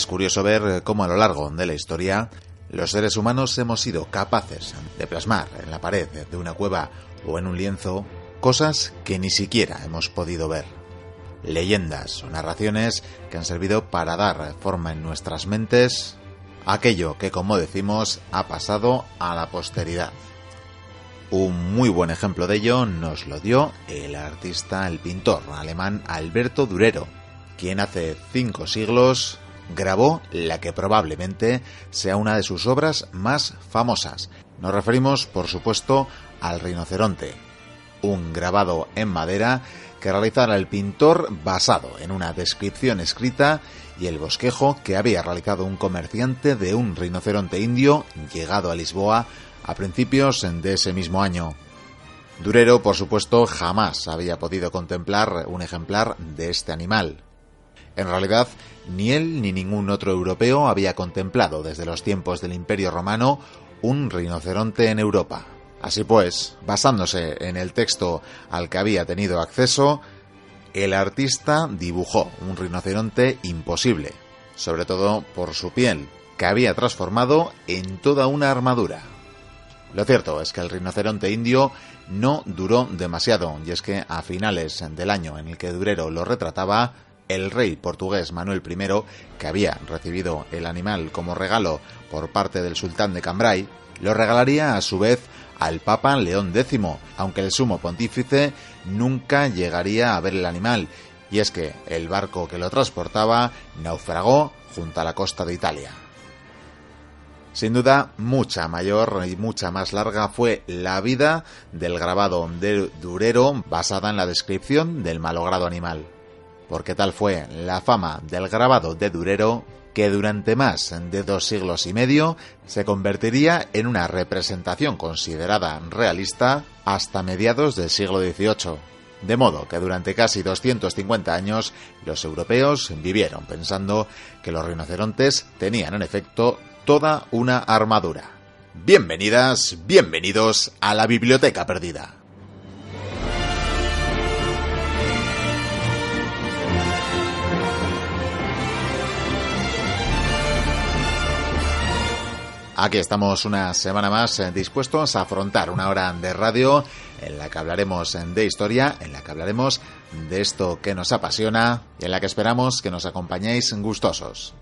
Es curioso ver cómo a lo largo de la historia los seres humanos hemos sido capaces de plasmar en la pared de una cueva o en un lienzo cosas que ni siquiera hemos podido ver. Leyendas o narraciones que han servido para dar forma en nuestras mentes aquello que, como decimos, ha pasado a la posteridad. Un muy buen ejemplo de ello nos lo dio el artista, el pintor alemán Alberto Durero, quien hace cinco siglos grabó la que probablemente sea una de sus obras más famosas. Nos referimos, por supuesto, al rinoceronte, un grabado en madera que realizara el pintor basado en una descripción escrita y el bosquejo que había realizado un comerciante de un rinoceronte indio llegado a Lisboa a principios de ese mismo año. Durero, por supuesto, jamás había podido contemplar un ejemplar de este animal. En realidad, ni él ni ningún otro europeo había contemplado desde los tiempos del Imperio Romano un rinoceronte en Europa. Así pues, basándose en el texto al que había tenido acceso, el artista dibujó un rinoceronte imposible, sobre todo por su piel, que había transformado en toda una armadura. Lo cierto es que el rinoceronte indio no duró demasiado, y es que a finales del año en el que Durero lo retrataba, el rey portugués Manuel I, que había recibido el animal como regalo por parte del sultán de Cambrai, lo regalaría a su vez al Papa León X, aunque el sumo pontífice nunca llegaría a ver el animal, y es que el barco que lo transportaba naufragó junto a la costa de Italia. Sin duda, mucha mayor y mucha más larga fue la vida del grabado de Durero basada en la descripción del malogrado animal porque tal fue la fama del grabado de Durero que durante más de dos siglos y medio se convertiría en una representación considerada realista hasta mediados del siglo XVIII. De modo que durante casi 250 años los europeos vivieron pensando que los rinocerontes tenían en efecto toda una armadura. Bienvenidas, bienvenidos a la Biblioteca Perdida. Aquí estamos una semana más eh, dispuestos a afrontar una hora de radio en la que hablaremos de historia, en la que hablaremos de esto que nos apasiona y en la que esperamos que nos acompañéis gustosos.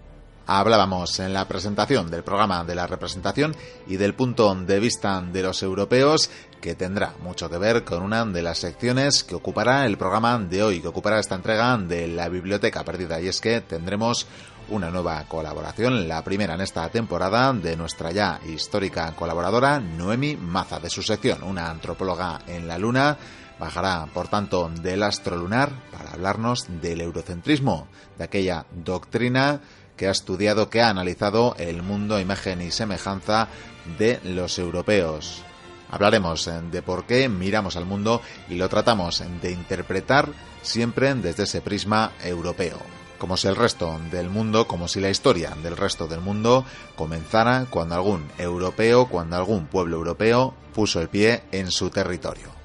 Hablábamos en la presentación del programa de la representación y del punto de vista de los europeos que tendrá mucho que ver con una de las secciones que ocupará el programa de hoy, que ocupará esta entrega de la biblioteca perdida y es que tendremos una nueva colaboración, la primera en esta temporada de nuestra ya histórica colaboradora Noemi Maza, de su sección, una antropóloga en la Luna. Bajará, por tanto, del astro lunar para hablarnos del eurocentrismo, de aquella doctrina que ha estudiado, que ha analizado el mundo, imagen y semejanza de los europeos. Hablaremos de por qué miramos al mundo y lo tratamos de interpretar siempre desde ese prisma europeo como si el resto del mundo, como si la historia del resto del mundo comenzara cuando algún europeo, cuando algún pueblo europeo puso el pie en su territorio.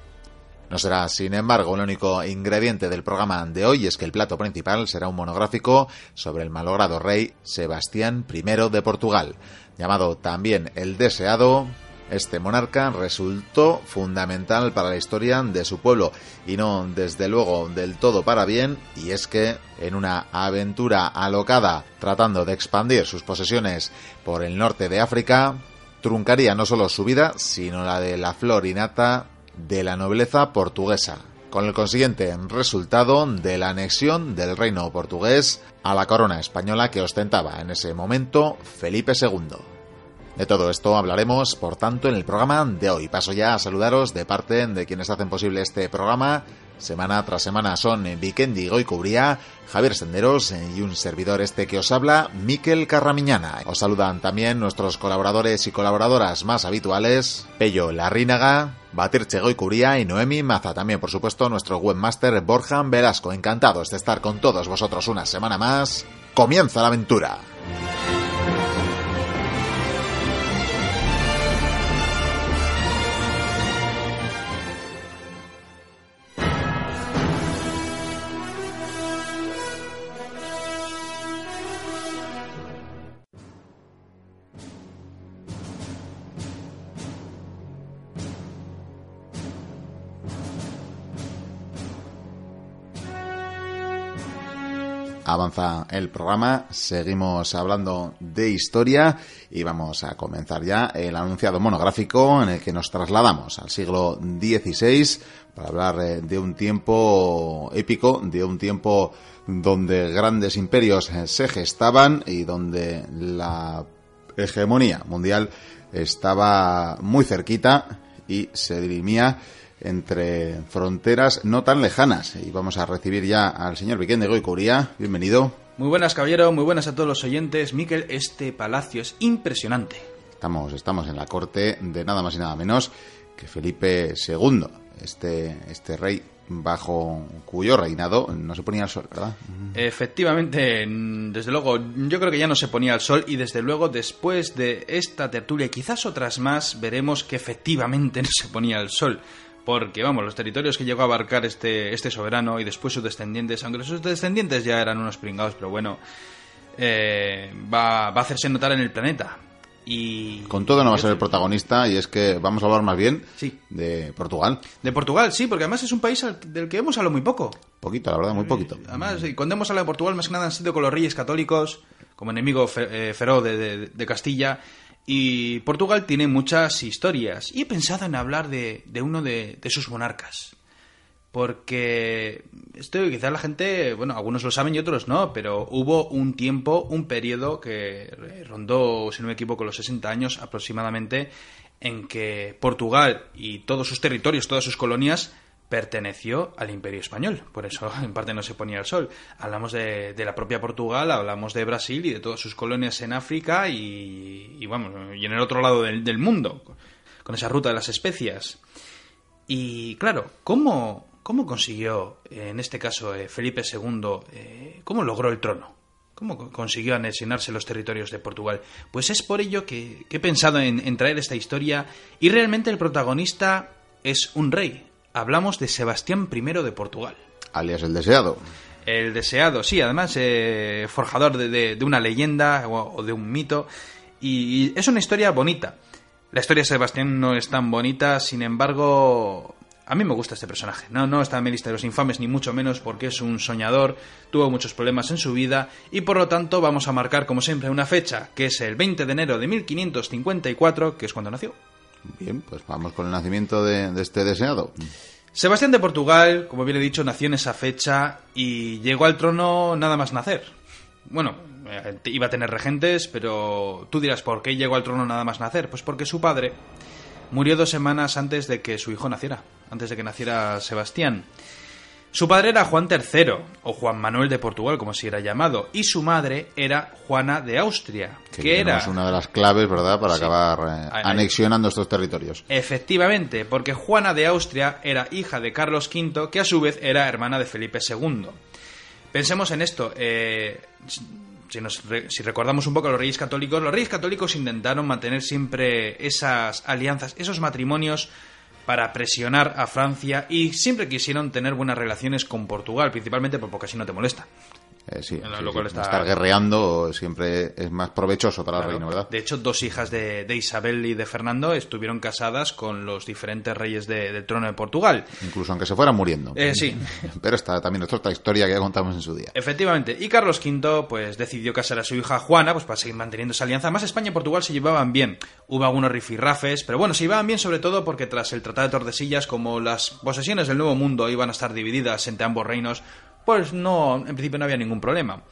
No será, sin embargo, el único ingrediente del programa de hoy, es que el plato principal será un monográfico sobre el malogrado rey Sebastián I de Portugal, llamado también el deseado este monarca resultó fundamental para la historia de su pueblo y no desde luego del todo para bien y es que en una aventura alocada tratando de expandir sus posesiones por el norte de África truncaría no solo su vida sino la de la flor nata de la nobleza portuguesa con el consiguiente resultado de la anexión del reino portugués a la corona española que ostentaba en ese momento Felipe II. De todo esto hablaremos, por tanto, en el programa de hoy. Paso ya a saludaros de parte de quienes hacen posible este programa. Semana tras semana son Vikendi Goicubría, Javier Senderos y un servidor este que os habla, Miquel Carramiñana. Os saludan también nuestros colaboradores y colaboradoras más habituales, Pello Larrínaga, Batirche Goicubría y Noemi Maza. También, por supuesto, nuestro webmaster Borjan Velasco. Encantados de estar con todos vosotros una semana más. Comienza la aventura. Avanza el programa, seguimos hablando de historia y vamos a comenzar ya el anunciado monográfico en el que nos trasladamos al siglo XVI para hablar eh, de un tiempo épico, de un tiempo donde grandes imperios eh, se gestaban y donde la hegemonía mundial estaba muy cerquita y se dirimía entre fronteras no tan lejanas. Y vamos a recibir ya al señor Viquén de Goicuría. Bienvenido. Muy buenas, caballero. Muy buenas a todos los oyentes. Miquel, este palacio es impresionante. Estamos, estamos en la corte de nada más y nada menos que Felipe II, este, este rey bajo cuyo reinado no se ponía el sol, ¿verdad? Efectivamente, desde luego, yo creo que ya no se ponía el sol y desde luego después de esta tertulia y quizás otras más veremos que efectivamente no se ponía el sol porque vamos, los territorios que llegó a abarcar este, este soberano y después sus descendientes, aunque sus descendientes ya eran unos pringados, pero bueno, eh, va, va, a hacerse notar en el planeta. Y con todo no va a ser el protagonista y es que vamos a hablar más bien sí. de Portugal. De Portugal, sí, porque además es un país del que hemos hablado muy poco. Poquito, la verdad, muy poquito. Además, cuando hemos hablado de Portugal, más que nada han sido con los reyes católicos, como enemigo eh, feroz de, de Castilla, y Portugal tiene muchas historias. Y he pensado en hablar de, uno de, sus monarcas. Porque esto quizás la gente, bueno, algunos lo saben y otros no, pero hubo un tiempo, un periodo que rondó, si no me equivoco, los 60 años aproximadamente, en que Portugal y todos sus territorios, todas sus colonias, perteneció al Imperio Español, por eso en parte no se ponía el sol. Hablamos de, la propia Portugal, hablamos de Brasil y de todas sus colonias en África y, vamos, y en el otro lado del, mundo, con esa ruta de las especias. Y claro, ¿cómo, cómo consiguió, en este caso, eh, Felipe II, eh, cómo logró el trono? ¿Cómo consiguió anexionarse los territorios de Portugal? Pues es por ello que, he pensado en traer esta historia y realmente el protagonista es un rey, hablamos de Sebastián I de Portugal. Alias el deseado. El deseado, sí, además eh, forjador de, una leyenda o, de un mito. Y, es una historia bonita. La historia de Sebastián no es tan bonita, sin embargo, a mí me gusta este personaje. No, no está en mi lista de los infames, ni mucho menos porque es un soñador, tuvo muchos problemas en su vida y por lo tanto vamos a marcar como siempre una fecha, que es el 20 de enero de 1554, que es cuando nació. Bien, pues vamos con el nacimiento de, este deseado. Sebastián de Portugal, como bien he dicho, nació en esa fecha y llegó al trono nada más nacer. Bueno, eh, iba a tener regentes, pero tú dirás, ¿por qué llegó al trono nada más nacer? Pues porque su padre murió dos semanas antes de que su hijo naciera, antes de que naciera Sebastián. Su padre era Juan III, o Juan Manuel de Portugal, como se era llamado, y su madre era Juana de Austria, que, era una de las claves, ¿verdad?, para acabar eh, anexionando estos territorios. Efectivamente, porque Juana de Austria era hija de Carlos V, que a su vez era hermana de Felipe II. Pensemos en esto. Eh, si, si, recordamos un poco a los reyes católicos, los reyes católicos intentaron mantener siempre esas alianzas, esos matrimonios para presionar a Francia y siempre quisieron tener buenas relaciones con Portugal, principalmente porque así no te molesta. Eh, sí, estar guerreando siempre es más provechoso para el reino, ¿verdad? De hecho, dos hijas de, Isabel y de Fernando estuvieron casadas con los diferentes reyes del trono de Portugal. Incluso aunque se fueran muriendo. Eh, sí. Pero está también es otra historia que ya contamos en su día. Efectivamente. Y Carlos V pues decidió casar a su hija Juana pues para seguir manteniendo esa alianza. Más España y Portugal se llevaban bien. Hubo algunos rifirrafes, pero bueno, se llevaban bien sobre todo porque tras el Tratado de Tordesillas, como las posesiones del Nuevo Mundo iban a estar divididas entre ambos reinos, pues no, en principio no había ningún problema.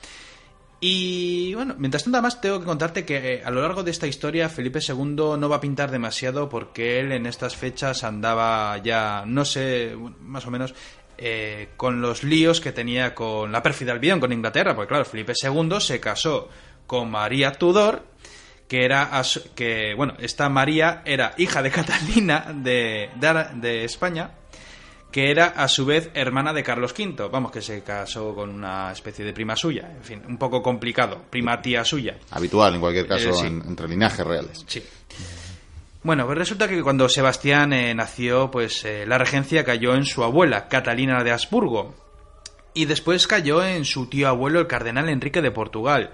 Y bueno, mientras tanto además tengo que contarte que eh, a lo largo de esta historia Felipe II no va a pintar demasiado porque él en estas fechas andaba ya, no sé, más o menos, eh, con los líos que tenía con la pérfida Albión, con Inglaterra, porque claro, Felipe II se casó con María Tudor, que era, que, bueno, esta María era hija de Catalina de, de, España, que era a su vez hermana de Carlos V, vamos, que se casó con una especie de prima suya, en fin, un poco complicado, prima tía suya. Habitual en cualquier caso eh, entre linajes reales. Sí. Bueno, pues resulta que cuando Sebastián eh, nació, pues eh, la regencia cayó en su abuela, Catalina de Habsburgo, y después cayó en su tío abuelo, el cardenal Enrique de Portugal.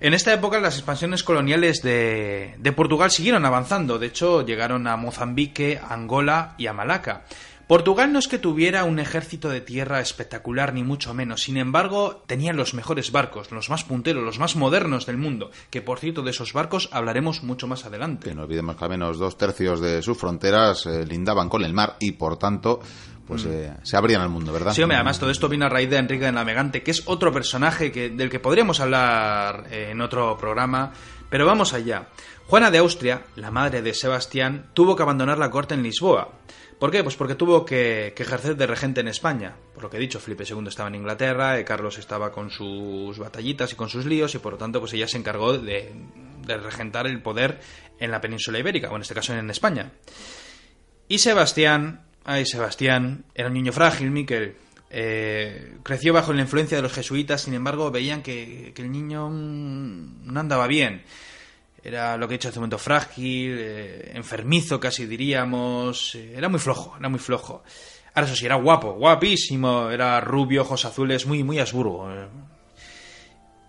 En esta época las expansiones coloniales de, de Portugal siguieron avanzando, de hecho llegaron a Mozambique, Angola y a Malaca. Portugal no es que tuviera un ejército de tierra espectacular ni mucho menos, sin embargo tenían los mejores barcos, los más punteros, los más modernos del mundo, que por cierto de esos barcos hablaremos mucho más adelante. Que no olvidemos que al menos dos tercios de sus fronteras eh, lindaban con el mar y por tanto pues mm. eh, se abrían al mundo, ¿verdad? Sí, hombre, además todo esto viene a raíz de Enrique el Navegante, que es otro personaje que, del que podríamos hablar eh, en otro programa, pero vamos allá. Juana de Austria, la madre de Sebastián, tuvo que abandonar la corte en Lisboa. ¿Por qué? Pues porque tuvo que, ejercer de regente en España. Por lo que he dicho, Felipe II estaba en Inglaterra, eh, Carlos estaba con sus batallitas y con sus líos, y por lo tanto, pues ella se encargó de, regentar el poder en la península ibérica, o en este caso en España. Y Sebastián, ay Sebastián, era un niño frágil, Miquel. Eh, creció bajo la influencia de los jesuitas, sin embargo, veían que, que el niño mm, no andaba bien era lo que he dicho hace un momento frágil, eh, enfermizo casi diríamos, eh, era muy flojo, era muy flojo. Ahora eso sí, era guapo, guapísimo, era rubio, ojos azules, muy, muy asburgo. Eh.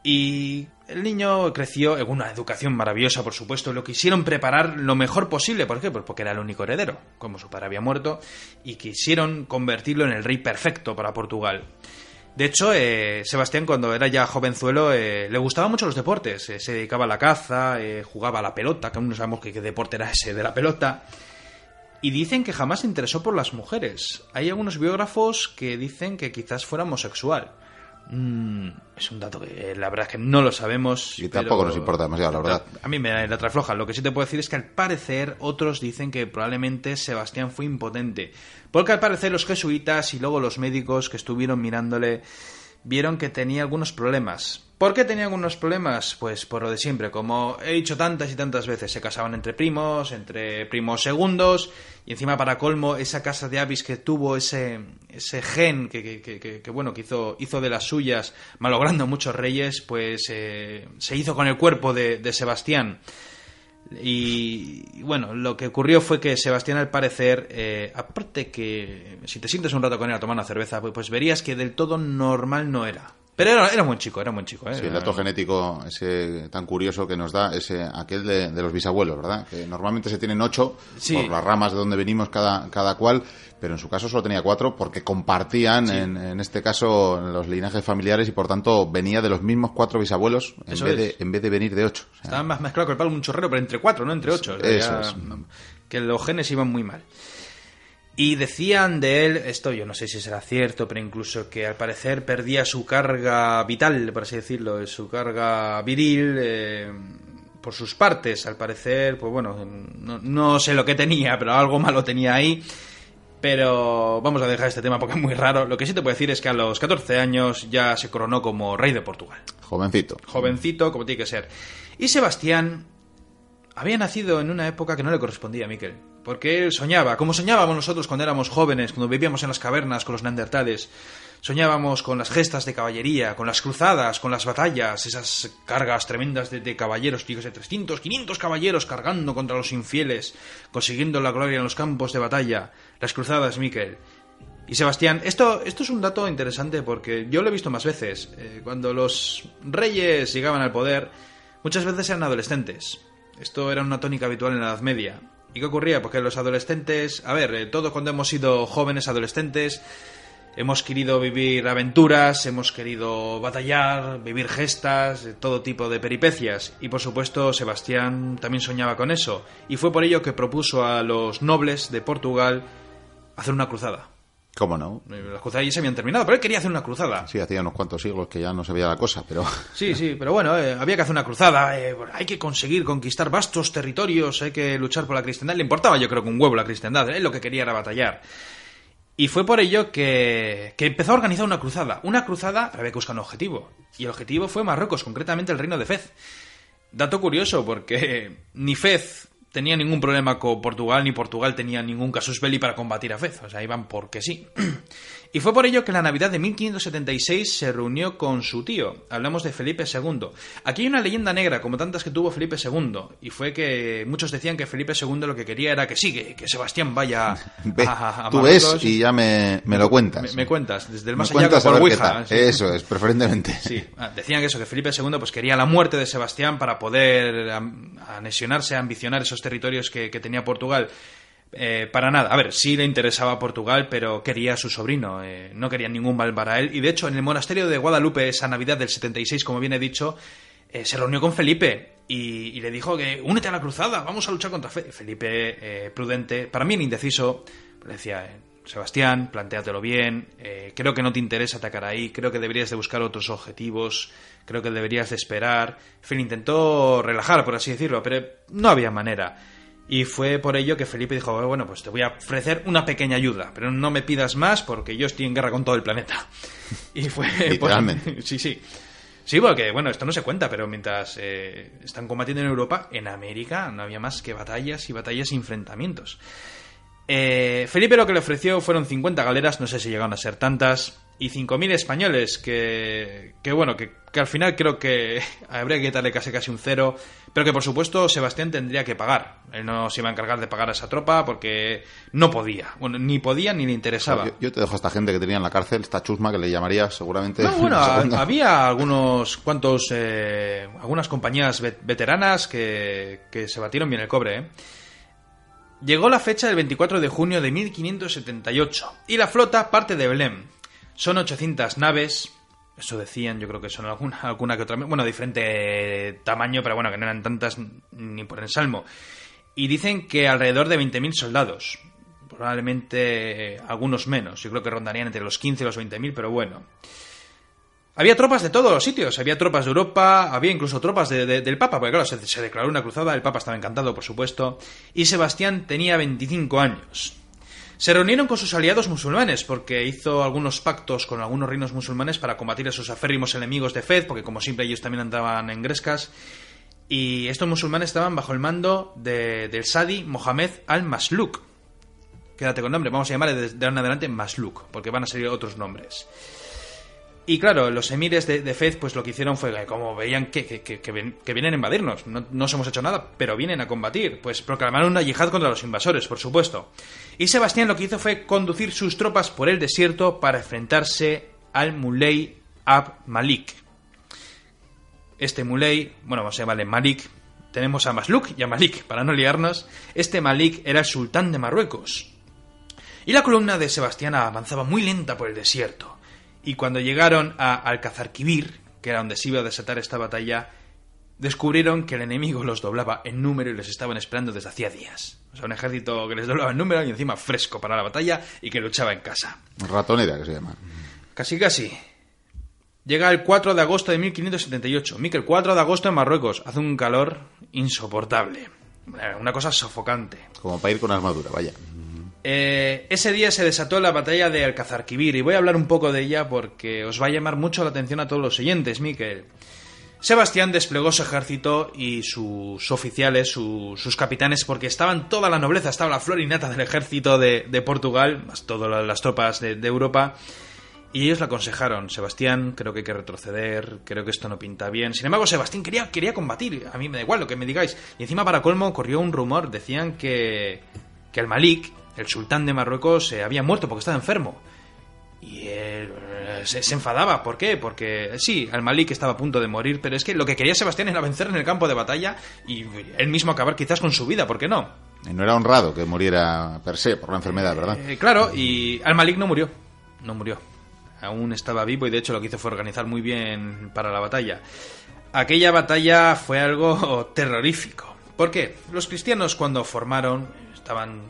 Y el niño creció en una educación maravillosa, por supuesto, lo quisieron preparar lo mejor posible, ¿por qué? Pues porque era el único heredero, como su padre había muerto, y quisieron convertirlo en el rey perfecto para Portugal. De hecho, eh, Sebastián, cuando era ya jovenzuelo, eh, le gustaban mucho los deportes. Eh, se dedicaba a la caza, jugaba a la pelota, que aún no sabemos qué, deporte era ese de la pelota. Y dicen que jamás se interesó por las mujeres. Hay algunos biógrafos que dicen que quizás fuera homosexual. Mm, es un dato que la verdad es que no lo sabemos. Y tampoco nos importa demasiado, la verdad. A mí me da la trafloja. Lo que sí te puedo decir es que al parecer otros dicen que probablemente Sebastián fue impotente. Porque al parecer los jesuitas y luego los médicos que estuvieron mirándole vieron que tenía algunos problemas. ¿Por qué tenía algunos problemas? Pues por lo de siempre, como he dicho tantas y tantas veces, se casaban entre primos, entre primos segundos, y encima para colmo, esa casa de Avis que tuvo ese, ese gen que, bueno, que hizo, de las suyas, malogrando muchos reyes, pues eh, se hizo con el cuerpo de, de Sebastián. Y, bueno, lo que ocurrió fue que Sebastián, al parecer, eh, aparte que si te sientes un rato con él a tomar una cerveza, pues, pues verías que del todo normal no era. Pero era, era un buen chico, era un buen chico. ¿eh? Sí, el dato genético ese tan curioso que nos da ese aquel de, los bisabuelos, ¿verdad? Que normalmente se tienen ocho por las ramas de donde venimos cada, cada cual, pero en su caso solo tenía cuatro porque compartían, en, en, este caso, los linajes familiares y por tanto venía de los mismos cuatro bisabuelos en, vez de, en vez de venir de ocho. Estaba más mezclado que el palo un chorrero, pero entre cuatro, no entre ocho. eso es. Que los genes iban muy mal. Y decían de él, esto yo no sé si será cierto, pero incluso que al parecer perdía su carga vital, por así decirlo, su carga viril eh, por sus partes. Al parecer, pues bueno, no, sé lo que tenía, pero algo malo tenía ahí. Pero vamos a dejar este tema porque es muy raro. Lo que sí te puedo decir es que a los 14 años ya se coronó como rey de Portugal. Jovencito. Jovencito, como tiene que ser. Y Sebastián había nacido en una época que no le correspondía a Miquel. Porque él soñaba, como soñábamos nosotros cuando éramos jóvenes, cuando vivíamos en las cavernas con los neandertales. Soñábamos con las gestas de caballería, con las cruzadas, con las batallas, esas cargas tremendas de, caballeros, digo, de 300, 500 caballeros cargando contra los infieles, consiguiendo la gloria en los campos de batalla, las cruzadas, Miquel. Y Sebastián, esto, esto es un dato interesante porque yo lo he visto más veces. Eh, cuando los reyes llegaban al poder, muchas veces eran adolescentes. Esto era una tónica habitual en la Edad Media. ¿Y qué ocurría? Porque los adolescentes, a ver, eh, todos cuando hemos sido jóvenes adolescentes, hemos querido vivir aventuras, hemos querido batallar, vivir gestas, eh, todo tipo de peripecias. Y por supuesto, Sebastián también soñaba con eso. Y fue por ello que propuso a los nobles de Portugal hacer una cruzada. ¿Cómo no? Las cruzadas ya se habían terminado, pero él quería hacer una cruzada. Sí, hacía unos cuantos siglos que ya no se veía la cosa, pero... Sí, sí, pero bueno, eh, había que hacer una cruzada, eh, hay que conseguir conquistar vastos territorios, hay que luchar por la cristiandad. Le importaba yo creo que un huevo la cristiandad, él lo que quería era batallar. Y fue por ello que, que empezó a organizar una cruzada. Una cruzada, pero había que buscar un objetivo. Y el objetivo fue Marruecos, concretamente el reino de Fez. Dato curioso, porque ni Fez tenía ningún problema con Portugal, ni Portugal tenía ningún casus belli para combatir a Fez. O sea, iban porque sí. y fue por ello que la Navidad de 1576 se reunió con su tío. Hablamos de Felipe II. Aquí hay una leyenda negra, como tantas que tuvo Felipe II. Y fue que muchos decían que Felipe II lo que quería era que sigue, que Sebastián vaya Ve, a, a tú ves y ya me, me lo cuentas. Me, me cuentas, desde el Me más allá cuentas por Ouija. sí. Eso es, preferentemente. Sí, ah, decían que eso, que Felipe II pues quería la muerte de Sebastián para poder anexionarse, ambicionar esos territorios que, que tenía Portugal. Eh, para nada. A ver, sí le interesaba Portugal, pero quería a su sobrino. eh, no quería ningún mal para él. Y de hecho, en el monasterio de Guadalupe, esa Navidad del 76, como bien he dicho, eh, se reunió con Felipe y, le dijo que únete a la cruzada, vamos a luchar contra Fe. Felipe, eh, prudente, para mí indeciso, le decía, eh, Sebastián, plantéatelo bien, creo que no te interesa atacar ahí, creo que deberías de buscar otros objetivos, creo que deberías de esperar. En fin, intentó relajar, por así decirlo, pero no había manera. Y fue por ello que Felipe dijo, bueno, pues te voy a ofrecer una pequeña ayuda, pero no me pidas más porque yo estoy en guerra con todo el planeta. Y fue... Literalmente. sí, sí. Sí, porque, bueno, esto no se cuenta, pero mientras eh, están combatiendo en Europa, en América no había más que batallas y batallas y enfrentamientos. Eh, Felipe lo que le ofreció fueron 50 galeras, no sé si llegaron a ser tantas, y 5.000 españoles, que, que bueno, que, que al final creo que habría que quitarle casi casi un cero, pero que por supuesto Sebastián tendría que pagar. Él no se iba a encargar de pagar a esa tropa porque no podía. Bueno, ni podía ni le interesaba. Yo, yo te dejo a esta gente que tenía en la cárcel, esta chusma que le llamaría seguramente. No, bueno, había algunos cuantos, eh, algunas compañías vet- veteranas que, que se batieron bien el cobre. ¿eh? Llegó la fecha del 24 de junio de 1578 y la flota parte de Belém. Son 800 naves, eso decían, yo creo que son alguna, alguna que otra, bueno, diferente tamaño, pero bueno, que no eran tantas ni por ensalmo. Y dicen que alrededor de 20.000 soldados, probablemente algunos menos, yo creo que rondarían entre los 15 y los 20.000, pero bueno. Había tropas de todos los sitios, había tropas de Europa, había incluso tropas de- de- del Papa, porque claro, se, se declaró una cruzada, el Papa estaba encantado, por supuesto, y Sebastián tenía 25 años. Se reunieron con sus aliados musulmanes, porque hizo algunos pactos con algunos reinos musulmanes para combatir a sus aférrimos enemigos de Fez, porque como siempre ellos también andaban en grescas, y estos musulmanes estaban bajo el mando de- del Sadi Mohamed al-Masluk. Quédate con nombre, vamos a llamarle desde ahora en adelante Masluk, porque van a salir otros nombres. Y claro, los emires de, Fez, pues lo que hicieron fue como veían que, que, que- vienen a invadirnos, no, no os hemos hecho nada, pero vienen a combatir, pues proclamaron una yihad contra los invasores, por supuesto. Y Sebastián lo que hizo fue conducir sus tropas por el desierto para enfrentarse al Muley Ab Malik. Este Muley, bueno, a llamarle Malik, tenemos a Masluk y a Malik, para no liarnos. Este Malik era el sultán de Marruecos. Y la columna de Sebastián avanzaba muy lenta por el desierto. Y cuando llegaron a Alcazarquivir, que era donde se iba a desatar esta batalla, descubrieron que el enemigo los doblaba en número y les estaban esperando desde hacía días. O sea, un ejército que les doblaba en número y encima fresco para la batalla y que luchaba en casa. Ratonera que se llama. Casi casi. Llega el 4 de agosto de 1578. Miquel, 4 de agosto en Marruecos. Hace un calor insoportable. Una cosa sofocante. Como para ir con armadura, vaya. Eh, ese día se desató la batalla de Alcazarquivir y voy a hablar un poco de ella porque os va a llamar mucho la atención a todos los oyentes, Miquel. Sebastián desplegó su ejército y sus oficiales, su- sus capitanes, porque estaban toda la nobleza, estaba la flor y nata del ejército de, Portugal, más todas las tropas de, de Europa, y ellos le aconsejaron, Sebastián, creo que hay que retroceder, creo que esto no pinta bien. Sin embargo, Sebastián quería, quería combatir, a mí me da igual lo que me digáis. Y encima, para colmo, corrió un rumor, decían que, que el Malik, el sultán de Marruecos, se había muerto porque estaba enfermo. Y él eh, se, se enfadaba. ¿Por qué? Porque sí, al Malik estaba a punto de morir, pero es que lo que quería Sebastián era vencer en el campo de batalla y él mismo acabar quizás con su vida, ¿por qué no? Y no era honrado que muriera per se por la enfermedad, ¿verdad? Eh, claro, y al Malik no murió. No murió. Aún estaba vivo y de hecho lo que hizo fue organizar muy bien para la batalla. Aquella batalla fue algo terrorífico. ¿Por qué? Los cristianos cuando formaron estaban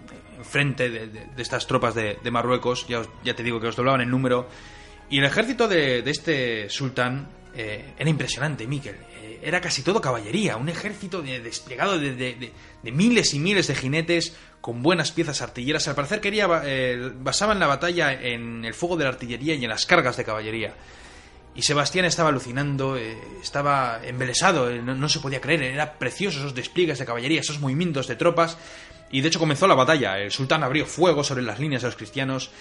enfrente de, estas tropas de, de Marruecos, ya, os- ya te digo que os doblaban el número, y el ejército de, este sultán eh, era impresionante, Miquel. Eh, era casi todo caballería, un ejército de- desplegado de, miles y miles de jinetes con buenas piezas artilleras. Al parecer quería eh, basaban la batalla en el fuego de la artillería y en las cargas de caballería. Y Sebastián estaba alucinando, eh, estaba embelesado, no, no se podía creer, era precioso esos despliegues de caballería, esos movimientos de tropas. Y de hecho comenzó la batalla. El sultán abrió fuego sobre las líneas de los cristianos.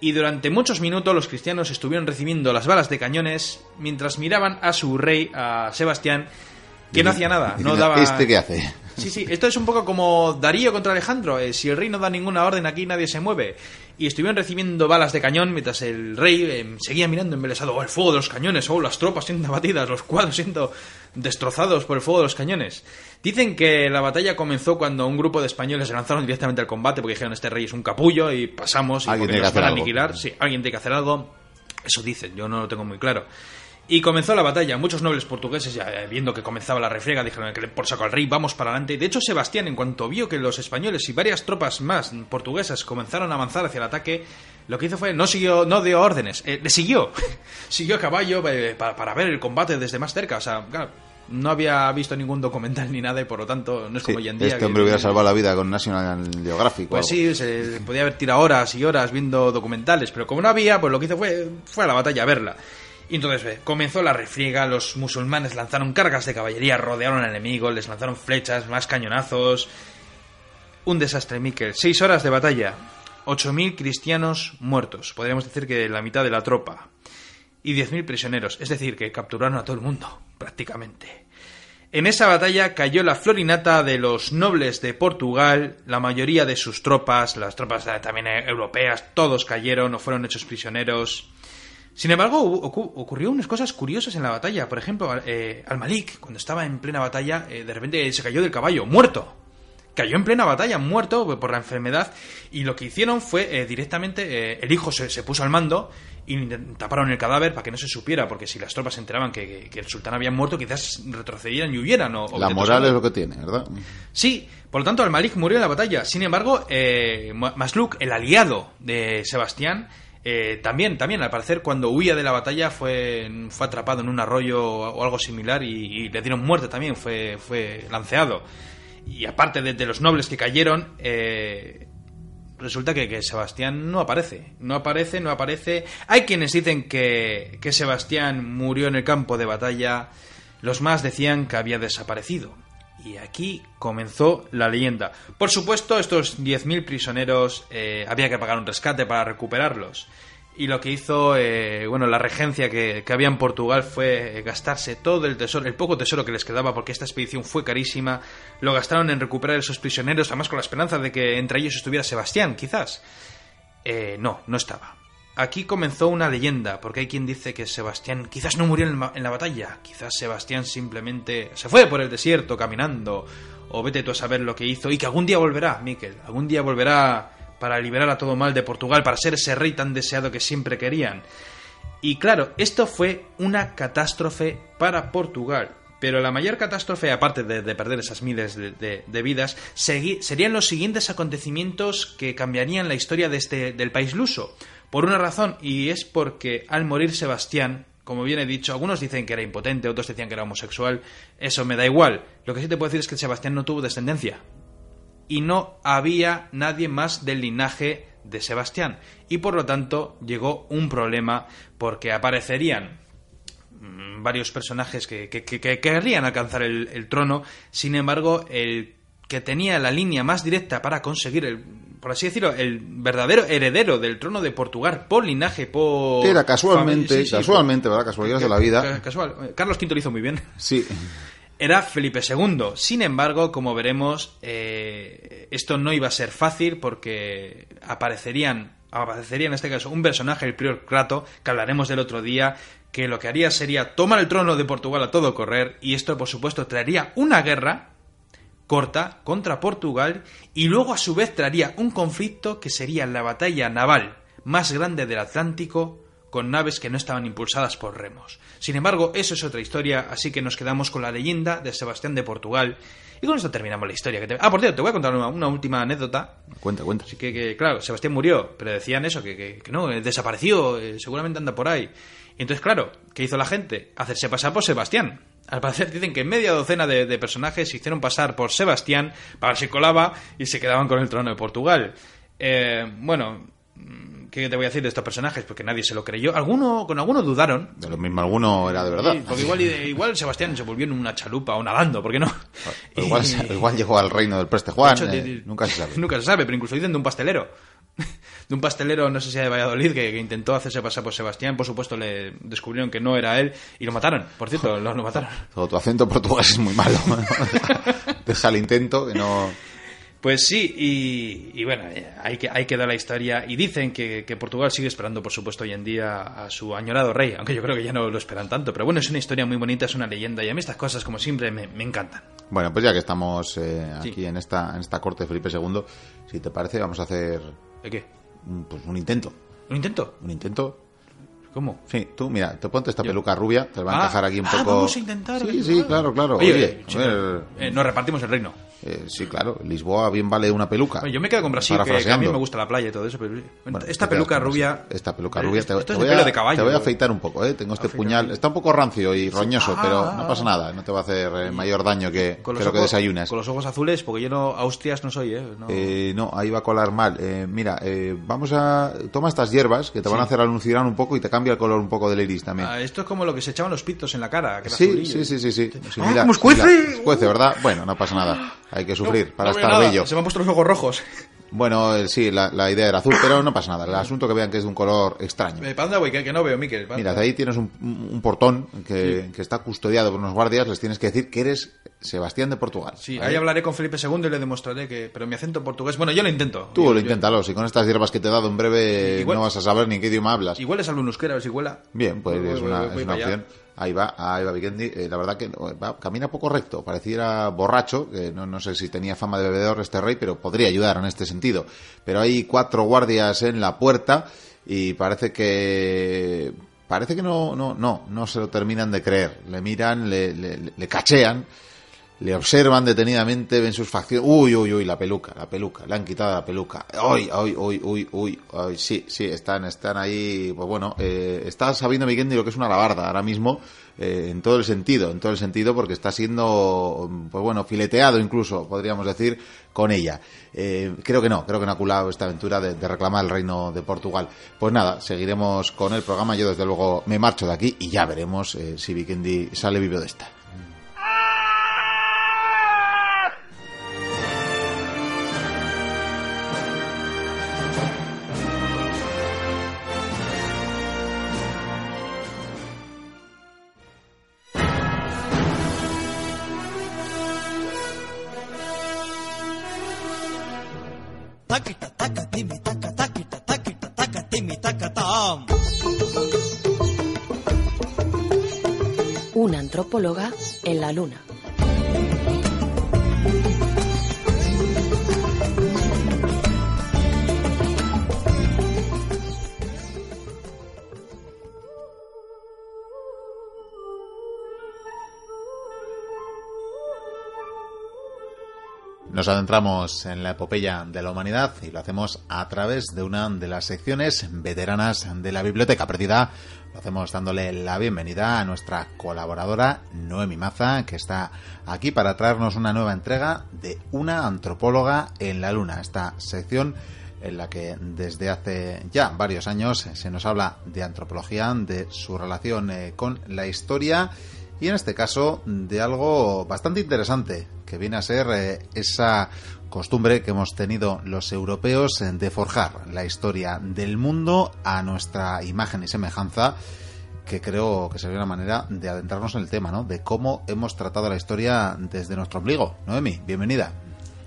Y durante muchos minutos los cristianos estuvieron recibiendo las balas de cañones mientras miraban a su rey, a Sebastián, que no hacía nada, no daba... ¿Este qué hace? Sí, sí, esto es un poco como Darío contra Alejandro. eh, si el rey no da ninguna orden aquí nadie se mueve. Y estuvieron recibiendo balas de cañón mientras el rey eh, seguía mirando embelesado. Oh, el fuego de los cañones, oh, las tropas siendo abatidas, los cuadros siendo destrozados por el fuego de los cañones. Dicen que la batalla comenzó cuando un grupo de españoles se lanzaron directamente al combate porque dijeron este rey es un capullo y pasamos y Alguien tiene que hacer algo. aniquilar. Sí, alguien tiene que hacer algo. Eso dicen, yo no lo tengo muy claro. Y comenzó la batalla. Muchos nobles portugueses, ya eh, viendo que comenzaba la refriega, dijeron que le- por saco al rey, vamos para adelante. De hecho, Sebastián, en cuanto vio que los españoles y varias tropas más portuguesas comenzaron a avanzar hacia el ataque, lo que hizo fue, no siguió, no dio órdenes, eh, le siguió. siguió a caballo eh, para, para ver el combate desde más cerca. O sea, claro, no había visto ningún documental ni nada y por lo tanto no es Sí, como hoy en día. este que hombre hubiera salvado la vida con National Geographic. pues sí, se podía haber tirado horas y horas viendo documentales, pero como no había, pues lo que hizo fue, fue a la batalla a verla. Y entonces eh, comenzó la refriega, los musulmanes lanzaron cargas de caballería, rodearon al enemigo, les lanzaron flechas, más cañonazos. Un desastre, Miquel. Seis horas de batalla, 8.000 cristianos muertos, podríamos decir que la mitad de la tropa, y 10.000 prisioneros, es decir, que capturaron a todo el mundo, prácticamente. En esa batalla cayó la florinata de los nobles de Portugal, la mayoría de sus tropas, las tropas eh, también eh, europeas, todos cayeron o fueron hechos prisioneros. Sin embargo, ocurrió unas cosas curiosas en la batalla. Por ejemplo, al- eh, Al-Malik, cuando estaba en plena batalla, eh, de repente se cayó del caballo, muerto. Cayó en plena batalla, muerto por la enfermedad. Y lo que hicieron fue eh, directamente, el hijo se, se puso al mando y taparon el cadáver para que no se supiera, porque si las tropas se enteraban que, que- que el sultán había muerto, quizás retrocedieran y huyeran. O, o La moral es lo que tiene, ¿verdad? Sí, por lo tanto, Al-Malik murió en la batalla. Sin embargo, Ma- Masluk, el aliado de Sebastián, eh, también, también, al parecer, cuando huía de la batalla fue, fue atrapado en un arroyo o algo similar y, le dieron muerte también, fue, fue lanceado. Y aparte de, de los nobles que cayeron, eh, resulta que, que Sebastián no aparece. No aparece, no aparece. Hay quienes dicen que, que Sebastián murió en el campo de batalla. Los más decían que había desaparecido. Y aquí comenzó la leyenda. Por supuesto, estos 10.000 prisioneros eh, había que pagar un rescate para recuperarlos. Y lo que hizo, eh, bueno, la regencia que, había en Portugal fue gastarse todo el tesoro, el poco tesoro que les quedaba, porque esta expedición fue carísima. Lo gastaron en recuperar esos prisioneros, además con la esperanza de que entre ellos estuviera Sebastián, quizás. Eh, no, no estaba. Aquí comenzó una leyenda, porque hay quien dice que Sebastián quizás no murió en, la batalla, quizás Sebastián simplemente se fue por el desierto caminando, o vete tú a saber lo que hizo, y que algún día volverá, Miquel, algún día volverá para liberar a todo mal de Portugal, para ser ese rey tan deseado que siempre querían. Y claro, esto fue una catástrofe para Portugal. Pero la mayor catástrofe, aparte de, de perder esas miles de, de- vidas, serían los siguientes acontecimientos que cambiarían la historia de este, del país luso. Por una razón, y es porque al morir Sebastián, como bien he dicho, algunos dicen que era impotente, otros decían que era homosexual, eso me da igual. Lo que sí te puedo decir es que Sebastián no tuvo descendencia y no había nadie más del linaje de Sebastián. Y por lo tanto llegó un problema porque aparecerían mm, varios personajes que, que- que- que querrían alcanzar el, el trono, sin embargo, el que tenía la línea más directa para conseguir el por así decirlo, el verdadero heredero del trono de Portugal por linaje, por... Era casualmente, familia- sí, sí, casualmente, ¿verdad? Casualidades de la vida. Casual. Carlos V lo hizo muy bien Sí. era Felipe II. Sin embargo, como veremos, eh, esto no iba a ser fácil porque aparecerían, aparecería en este caso un personaje, el prior Crato, que hablaremos del otro día, que lo que haría sería tomar el trono de Portugal a todo correr y esto, por supuesto, traería una guerra corta contra Portugal y luego a su vez traería un conflicto que sería la batalla naval más grande del Atlántico con naves que no estaban impulsadas por remos. Sin embargo, eso es otra historia, así que nos quedamos con la leyenda de Sebastián de Portugal. Y con esto terminamos la historia. Que te... Ah, por cierto, te voy a contar una, una última anécdota. Cuenta, cuenta. Así que, que, claro, Sebastián murió, pero decían eso, que, que, que no, eh, desapareció, eh, seguramente anda por ahí. Y entonces, claro, ¿qué hizo la gente? Hacerse pasar por Sebastián. Al parecer dicen que media docena de, de personajes se hicieron pasar por Sebastián para ver si colaba y se quedaban con el trono de Portugal. Eh, bueno, ¿qué te voy a decir de estos personajes? Porque nadie se lo creyó. Alguno, con algunos dudaron. De lo mismo, alguno era de verdad. Sí, porque igual, igual Sebastián se volvió en una chalupa o nadando, ¿por qué no? Igual, y... igual llegó al reino del Preste Juan, de hecho, eh, nunca se sabe. Nunca se sabe, pero incluso dicen de un pastelero. De un pastelero, no sé si de Valladolid, que, que intentó hacerse pasar por Sebastián. Por supuesto, le descubrieron que no era él y lo mataron. Por cierto, lo, lo mataron. Todo tu acento portugués es muy malo. Deja el intento, que no... Pues sí, y, y bueno, hay que, hay que dar la historia. Y dicen que, que Portugal sigue esperando, por supuesto, hoy en día a su añorado rey, aunque yo creo que ya no lo esperan tanto. Pero bueno, es una historia muy bonita, es una leyenda, y a mí estas cosas, como siempre, me, me encantan. Bueno, pues ya que estamos eh, aquí Sí. en esta en esta corte de Felipe II, si te parece, vamos a hacer ¿De qué? Un, pues, un intento. ¿Un intento? Un intento. ¿Cómo? Sí, tú, mira, te ponte esta Yo. peluca rubia, te va a Ah, encajar aquí un ah, poco. vamos a intentar. Sí, sí, claro, claro. Oye, Oye, eh, eh, nos repartimos el reino. Eh, sí, claro, Lisboa bien vale una peluca. Yo me quedo con Brasil, que, a mí me gusta la playa y todo eso. Pero Bueno, esta peluca rubia. esta- Esta peluca rubia te, te voy a, de caballo. te voy a afeitar un poco, ¿eh? Tengo este puñal. Está un poco rancio y roñoso, Ah, pero ah, no ah. pasa nada. No te va a hacer eh, mayor daño que, Con que los, lo que desayunas. con los ojos azules, porque yo no, Austrias no soy, ¿eh? No. Eh, no, ahí va a colar mal. Eh, mira, eh, vamos a... Toma estas hierbas que te van a hacer alucinar un poco y te cambia el color un poco del iris también. Ah, esto es como lo que se echaban los pitos en la cara. Que Sí, sí, sí, sí, sí. Ah, mira, ¿cómo escuece? mira, escuece, ¿verdad? Bueno, no pasa nada. Hay que sufrir No, para no estar nada, bello. Se me han puesto los ojos rojos. Bueno, eh, sí, la, la idea era azul, pero no pasa nada. El asunto que vean que es de un color extraño. Eh, ¿Para dónde voy? Que, que no veo, Miquel. ¿para Mira, de ahí tienes un, un portón que, que está custodiado por unos guardias. Les tienes que decir que eres Sebastián de Portugal. Sí, ¿vale? ahí hablaré con Felipe II y le demostraré que... Pero mi acento portugués... Bueno, yo lo intento. Tú Yo- lo yo- inténtalo. Si con estas hierbas que te he dado en breve Igual- no vas a saber ni en qué idioma hablas. Igual es algo en euskera, a ver si huela. Bien, pues Voy- es voy- una, voy es una para allá. Ahí va, ahí va Vikendi. Eh, la verdad que no, va- camina poco recto. Pareciera borracho, no, no sé si tenía fama de bebedor este rey, pero podría ayudar en este sentido. Pero hay cuatro guardias en la puerta y parece que parece que no, no, no, no se lo terminan de creer. Le miran, le, le, le cachean, le observan detenidamente, ven sus facciones. Uy, uy, uy, la peluca, la peluca, le han quitado la peluca. Uy, uy, uy, uy, uy, uy, sí, sí, están, están ahí. Pues bueno, eh, está sabiendo Miguel lo que es una alabarda ahora mismo, eh, en todo el sentido, en todo el sentido, porque está siendo, pues bueno, fileteado incluso, podríamos decir, con ella. Eh, creo que no, creo que no ha culado esta aventura de, de reclamar el reino de Portugal. Pues nada, seguiremos con el programa. Yo desde luego me marcho de aquí y ya veremos eh, si Vikendi sale vivo de esta. Nos adentramos en la epopeya de la humanidad y lo hacemos a través de una de las secciones veteranas de la Biblioteca Perdida. Lo hacemos dándole la bienvenida a nuestra colaboradora Noemi Maza, que está aquí para traernos una nueva entrega de Una antropóloga en la Luna. Esta sección en la que desde hace ya varios años se nos habla de antropología, de su relación eh, con la historia y en este caso de algo bastante interesante que viene a ser eh, esa costumbre que hemos tenido los europeos de forjar la historia del mundo a nuestra imagen y semejanza que creo que sería una manera de adentrarnos en el tema, ¿no? De cómo hemos tratado la historia desde nuestro ombligo. Noemi, bienvenida.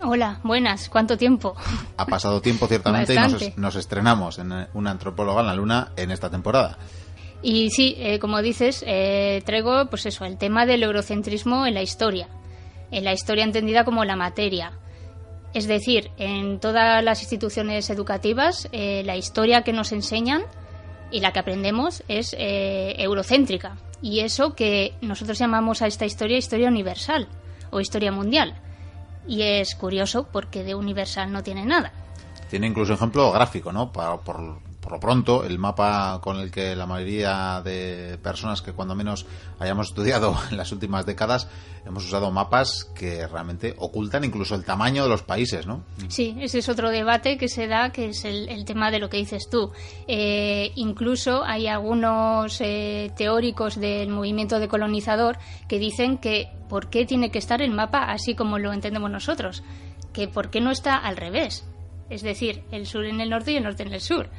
Hola, buenas, ¿cuánto tiempo? Ha pasado tiempo ciertamente y nos estrenamos en eh, una antropóloga en la luna en esta temporada. Y sí, eh, como dices, eh, traigo pues eso, el tema del eurocentrismo en la historia, en la historia entendida como la materia. Es decir, en todas las instituciones educativas, eh, la historia que nos enseñan y la que aprendemos es eh, eurocéntrica. Y eso que nosotros llamamos a esta historia historia universal o historia mundial. Y es curioso porque de universal no tiene nada. Tiene incluso ejemplo gráfico, ¿no? Por, por lo pronto, el mapa con el que la mayoría de personas que cuando menos hayamos estudiado en las últimas décadas hemos usado mapas que realmente ocultan incluso el tamaño de los países, ¿no? Sí, ese es otro debate que se da, que es el, el tema de lo que dices tú. Eh, incluso hay algunos eh, teóricos del movimiento decolonizador que dicen que por qué tiene que estar el mapa así como lo entendemos nosotros, que por qué no está al revés, es decir, el sur en el norte y el norte en el sur.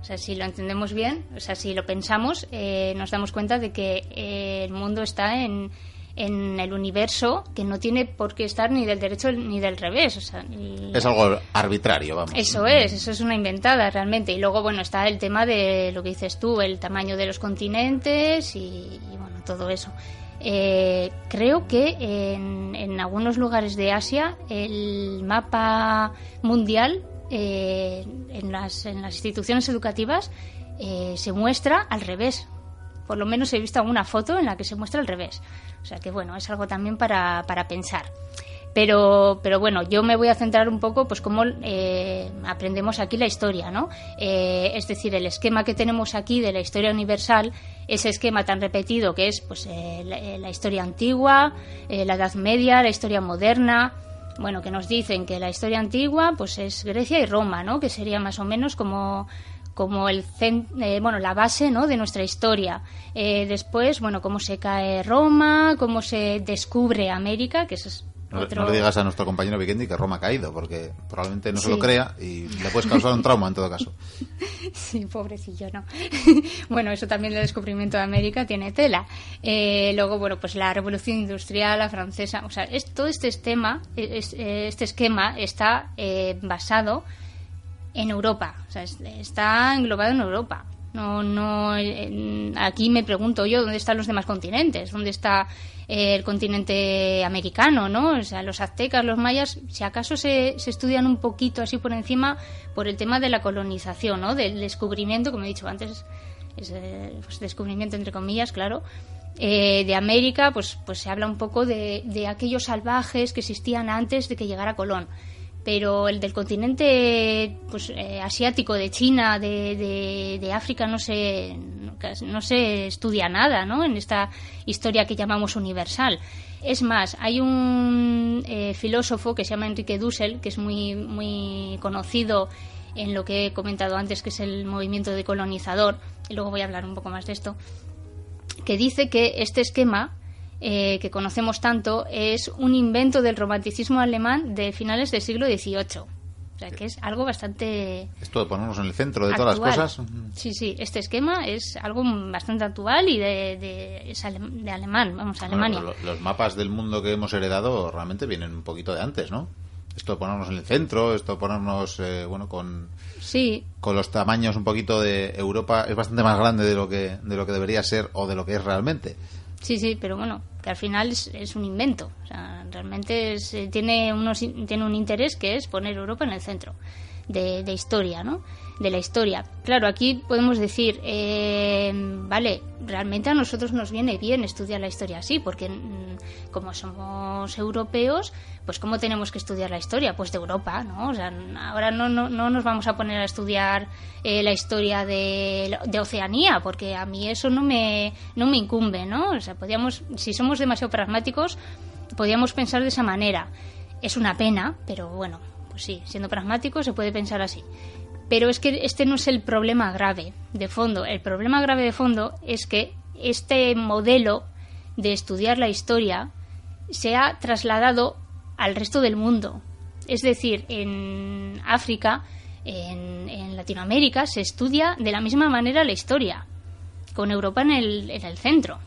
O sea, si lo entendemos bien, o sea, si lo pensamos, eh, nos damos cuenta de que eh, el mundo está en, en el universo que no tiene por qué estar ni del derecho ni del revés. O sea, y- Es algo arbitrario, vamos. eso es, eso es una inventada realmente. Y luego, bueno, está el tema de lo que dices tú, el tamaño de los continentes y, y, bueno, todo eso. Eh, creo que en, en algunos lugares de Asia el mapa mundial eh, en, las, en las instituciones educativas eh, se muestra al revés. Por lo menos he visto alguna foto en la que se muestra al revés. O sea que bueno, es algo también para, para pensar. Pero, pero bueno, yo me voy a centrar un poco, pues cómo eh, aprendemos aquí la historia, ¿no? Es decir, el esquema que tenemos aquí de la historia universal, ese esquema tan repetido que es, pues, eh, la, historia antigua, la Edad Media, la historia moderna, bueno, que nos dicen que la historia antigua, pues, es Grecia y Roma, ¿no? Que sería más o menos como como el eh, bueno la base ¿no? de nuestra historia Eh, después bueno cómo se cae Roma cómo se descubre América que es No, otro no le digas a nuestro compañero Vikendi que Roma ha caído, porque probablemente no se Sí. lo crea y le puedes causar un trauma en todo caso. Sí, pobrecillo, no. bueno, eso también del descubrimiento de América tiene tela. Eh, luego, bueno, pues la revolución industrial, la francesa, o sea, es, todo este esquema, es- eh, este esquema está eh, basado en Europa, o sea, es- está englobado en Europa. No, no, aquí me pregunto yo dónde están los demás continentes, dónde está eh, el continente americano, ¿no? O sea, los aztecas, los mayas, si acaso se, se estudian un poquito así por encima por el tema de la colonización, ¿no? Del descubrimiento, como he dicho antes, es, eh, pues, descubrimiento entre comillas, claro. Eh, de América, pues, pues se habla un poco de, de aquellos salvajes que existían antes de que llegara Colón pero el del continente pues eh, asiático de China de, de, África no se no se estudia nada ¿no? en esta historia que llamamos universal. Es más hay un eh, filósofo que se llama Enrique Dussel que es muy muy conocido en lo que he comentado antes que es el movimiento decolonizador y luego voy a hablar un poco más de esto. Que dice que este esquema eh, que conocemos tanto es un invento del romanticismo alemán de finales del siglo XVIII. O sea, que es algo bastante Esto de ponernos en el centro de todas actual. las cosas. Sí, sí, este esquema es algo bastante actual y de, de, es ale- de alemán, vamos, Alemania. Bueno, lo- los mapas del mundo que hemos heredado realmente vienen un poquito de antes, ¿no? Esto de ponernos en el centro, esto de ponernos, eh, bueno, con, Sí, con los tamaños un poquito de Europa es bastante más grande de lo que de lo que debería ser o de lo que es realmente. Sí, sí, pero bueno, que al final es, es un invento. O sea, realmente es, tiene, unos, tiene un interés que es poner Europa en el centro de, historia, ¿no? De la historia. Claro, aquí podemos decir, eh, vale, realmente a nosotros nos viene bien estudiar la historia así, porque mm, como somos europeos, pues ¿cómo tenemos que estudiar la historia? Pues de Europa, ¿no? O sea, ahora no, no, no nos vamos a poner a estudiar eh, la historia de, Oceanía, porque a mí eso no me, no me incumbe, ¿no? O sea, podríamos, si somos demasiado pragmáticos, podríamos pensar de esa manera. Es una pena, pero bueno, pues sí, siendo pragmático se puede pensar así. Pero es que este no es el problema grave de fondo. El problema grave de fondo es que este modelo de estudiar la historia se ha trasladado al resto del mundo. Es decir, en África, en, Latinoamérica, se estudia de la misma manera la historia, con Europa en el, en el centro.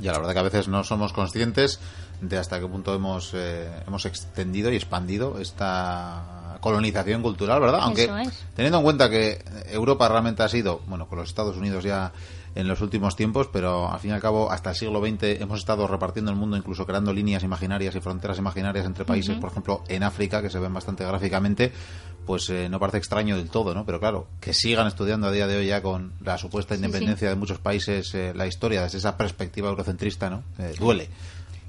Ya la verdad que a veces no somos conscientes de hasta qué punto hemos eh, hemos extendido y expandido esta colonización cultural, ¿verdad? Aunque es. teniendo en cuenta que Europa realmente ha sido, bueno, con los Estados Unidos ya en los últimos tiempos, pero al fin y al cabo hasta el siglo XX hemos estado repartiendo el mundo, incluso creando líneas imaginarias y fronteras imaginarias entre países, por ejemplo, en África, que se ven bastante gráficamente, pues eh, no parece extraño del todo, ¿no? Pero claro, que sigan estudiando a día de hoy ya con la supuesta independencia de muchos países eh, la historia desde esa perspectiva eurocentrista, ¿no? Eh, duele.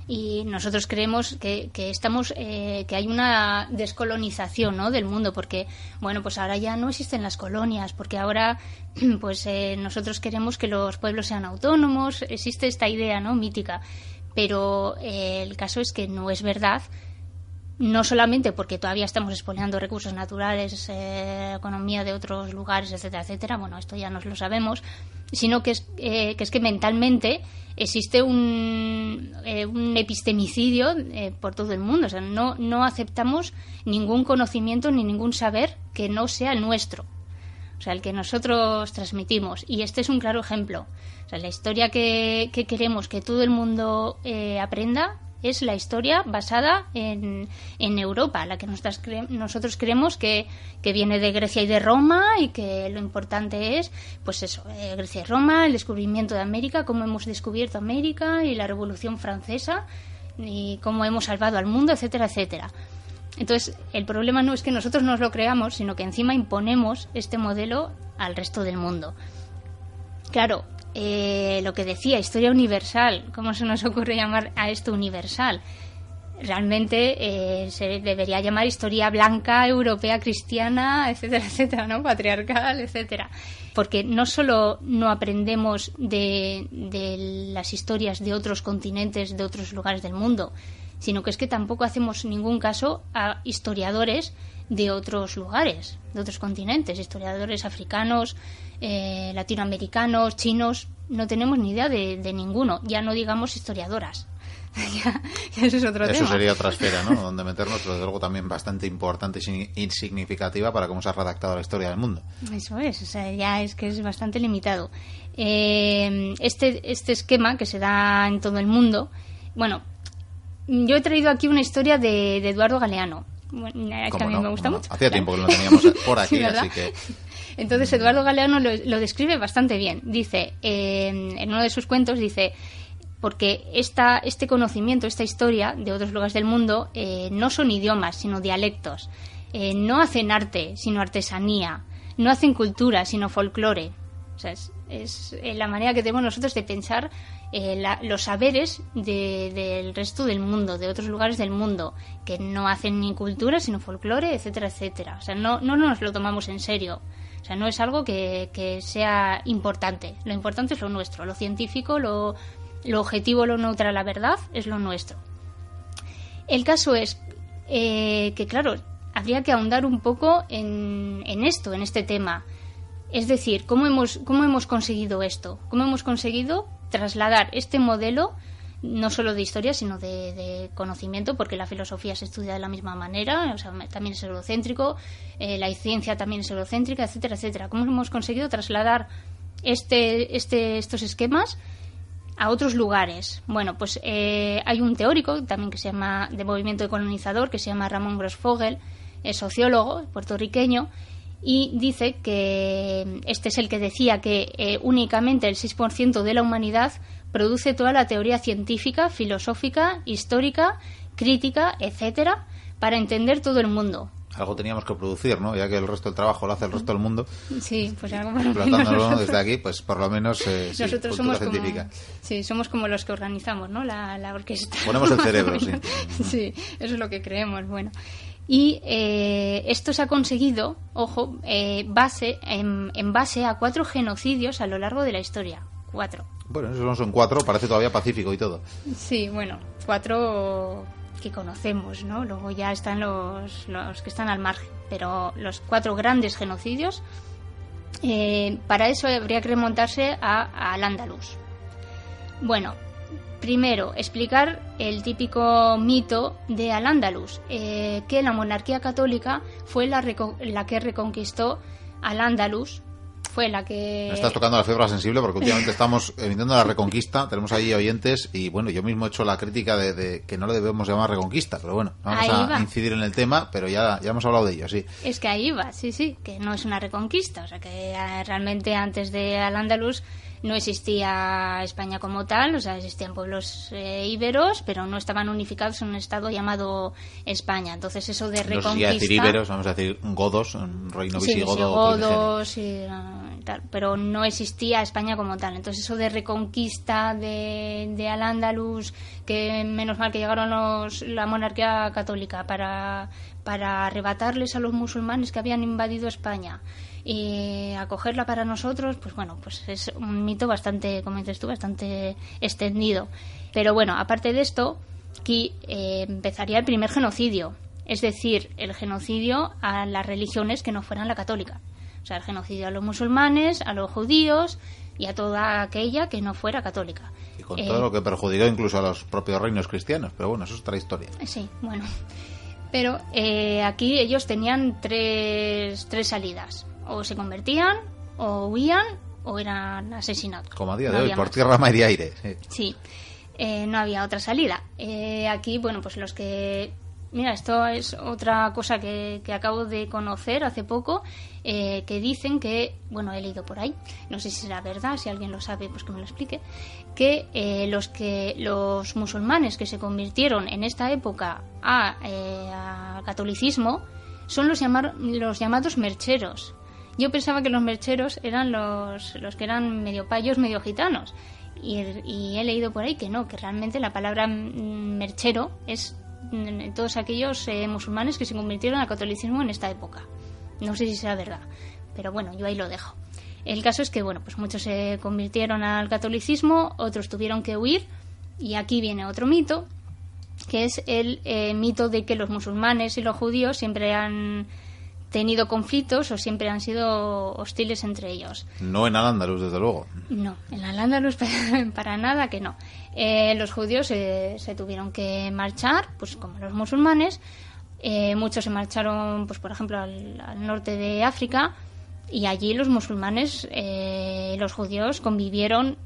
Y nosotros creemos que, que estamos eh, que hay una descolonización ¿no? del mundo porque bueno pues ahora ya no existen las colonias porque ahora pues eh, nosotros queremos que los pueblos sean autónomos existe esta idea no mítica pero eh, el caso es que no es verdad no solamente porque todavía estamos expoliando recursos naturales, eh, economía de otros lugares, etcétera, etcétera, bueno, esto ya nos lo sabemos, sino que es, eh, que, es que mentalmente existe un, eh, un epistemicidio eh, por todo el mundo, o sea, no, no aceptamos ningún conocimiento ni ningún saber que no sea nuestro. O sea, el que nosotros transmitimos. Y este es un claro ejemplo. O sea, la historia que, que queremos que todo el mundo eh, aprenda es la historia basada en, en Europa, la que nosotras cre- nosotros creemos que, que viene de Grecia y de Roma y que lo importante es, pues eso, eh, Grecia y Roma, el descubrimiento de América, cómo hemos descubierto América y la Revolución Francesa y cómo hemos salvado al mundo, etcétera, etcétera. Entonces, el problema no es que nosotros nos lo creamos, sino que encima imponemos este modelo al resto del mundo. Claro, eh, lo que decía, historia universal, ¿cómo se nos ocurre llamar a esto universal? Realmente eh, se debería llamar historia blanca, europea, cristiana, etcétera, etcétera, ¿no? Patriarcal, etcétera. Porque no solo no aprendemos de, de las historias de otros continentes, de otros lugares del mundo, sino que es que tampoco hacemos ningún caso a historiadores de otros lugares, de otros continentes, historiadores africanos, eh, latinoamericanos, chinos, no tenemos ni idea de, de ninguno, ya no digamos historiadoras. ya, ya eso es otro Eso tema. sería otra esfera, ¿no? Donde meternos, pero desde luego también bastante importante y significativa para cómo se ha redactado la historia del mundo. Eso es, o sea, ya es que es bastante limitado. Eh, este, este esquema que se da en todo el mundo, bueno, yo he traído aquí una historia de, de Eduardo Galeano. Bueno, que ¿Cómo a mí no? me gusta Bueno, mucho. Hacía claro. tiempo que lo teníamos por aquí, Sí, así que Entonces Eduardo Galeano lo, describe bastante bien. Dice, eh, en uno de sus cuentos, dice, porque esta, este conocimiento, esta historia de otros lugares del mundo eh, no son idiomas, sino dialectos. Eh, no hacen arte, sino artesanía. No hacen cultura, sino folclore. O sea, es, es, eh, la manera que tenemos nosotros de pensar eh, la- los saberes de- del resto del mundo, de otros lugares del mundo, que no hacen ni cultura, sino folclore, etcétera, etcétera. O sea, no, no nos lo tomamos en serio. O sea, no es algo que, sea importante. Lo importante es lo nuestro. Lo científico, lo, lo objetivo, lo neutral, la verdad, es lo nuestro. El caso es eh, que, claro, habría que ahondar un poco en, en esto, en este tema. Es decir, ¿cómo hemos, ¿cómo hemos conseguido esto? ¿Cómo hemos conseguido trasladar este modelo, no solo de historia, sino de, de conocimiento, porque la filosofía se estudia de la misma manera, o sea, también es eurocéntrico, eh, la ciencia también es eurocéntrica, etcétera, etcétera. ¿Cómo hemos conseguido trasladar este, este, estos esquemas a otros lugares. Bueno, pues eh, hay un teórico también que se llama de movimiento colonizador que se llama Ramón Grossfogel, es sociólogo puertorriqueño y dice que este es el que decía que eh, únicamente el 6% de la humanidad produce toda la teoría científica, filosófica, histórica, crítica, etcétera, para entender todo el mundo. algo teníamos que producir, ¿no? Ya que el resto del trabajo lo hace el resto del mundo, Sí, pues algo por lo menos nosotros- desde aquí, pues por lo menos eh, sí, Nosotros somos como, científica. sí, somos como los que organizamos, ¿no? La, la orquesta. Ponemos el cerebro, sí. sí, eso es lo que creemos, bueno. Y eh, esto se ha conseguido, ojo, eh, base, en, en base a cuatro genocidios a lo largo de la historia. Cuatro. Bueno, esos no son cuatro, parece todavía pacífico y todo. Sí, bueno, cuatro que conocemos, ¿no? Luego ya están los, los que están al margen, pero los cuatro grandes genocidios, eh, para eso habría que remontarse a, al Andaluz. Bueno, primero, explicar el típico mito de Al-Ándalus, eh, que la monarquía católica fue la, la que reconquistó Al-Ándalus fue la que... Me estás tocando la fibra sensible porque últimamente estamos emitiendo la reconquista, tenemos ahí oyentes y bueno, yo mismo he hecho la crítica de, de que no le debemos llamar reconquista, pero bueno, vamos Ahí a va. incidir en el tema, pero ya, ya hemos hablado de ello, sí. Es que ahí va, sí, sí, que no es una reconquista, o sea que eh, realmente antes de Al-Ándalus no existía España como tal, o sea, existían pueblos eh, íberos, pero no estaban unificados en un estado llamado España. Entonces eso de No sé reconquista... si a decir íberos, vamos a decir godos, un reino Sí, visigodo. visigodos y, y tal, pero no existía España como tal. Entonces eso de reconquista de, de Al-Ándalus, que menos mal que llegaron los, la monarquía católica para, para arrebatarles a los musulmanes que habían invadido España y acogerla para nosotros, pues bueno, pues es un mito bastante, como dices tú, bastante extendido. Pero bueno, aparte de esto, aquí eh, empezaría el primer genocidio, es decir, el genocidio a las religiones que no fueran la católica. O sea, el genocidio a los musulmanes, a los judíos y a toda aquella que no fuera católica. Y con Eh, todo lo que perjudicó incluso a los propios reinos cristianos, pero bueno, eso es otra historia. Sí, bueno. Pero eh, aquí ellos tenían tres, tres salidas. O se convertían, o huían, o eran asesinados. Como a día No de hoy, por más. tierra, mar y aire. sí. Sí, eh, no había otra salida. Eh, aquí, bueno, pues los que... Mira, esto es otra cosa que, que acabo de conocer hace poco, eh, que dicen que, bueno, he leído por ahí, no sé si será verdad, si alguien lo sabe, pues que me lo explique, que eh, los que los musulmanes que se convirtieron en esta época a, eh, al catolicismo son los, llamar- los llamados mercheros. Yo pensaba que los mercheros eran los, los que eran medio payos, medio gitanos. Y, he leído por ahí que no, que realmente la palabra merchero es mm, todos aquellos eh, musulmanes que se convirtieron al catolicismo en esta época. No sé si será verdad, pero bueno, yo ahí lo dejo. El caso es que, bueno, pues muchos se convirtieron al catolicismo, otros tuvieron que huir, y aquí viene otro mito, que es el eh, mito de que los musulmanes y los judíos siempre han tenido conflictos o siempre han sido hostiles entre ellos. No en Al-Ándalus, desde luego. No, en Al-Ándalus para, nada que no. Eh, los judíos eh, se tuvieron que marchar, pues como los musulmanes. Eh, muchos se marcharon, pues por ejemplo, al, al norte de África y allí los musulmanes eh, los judíos convivieron.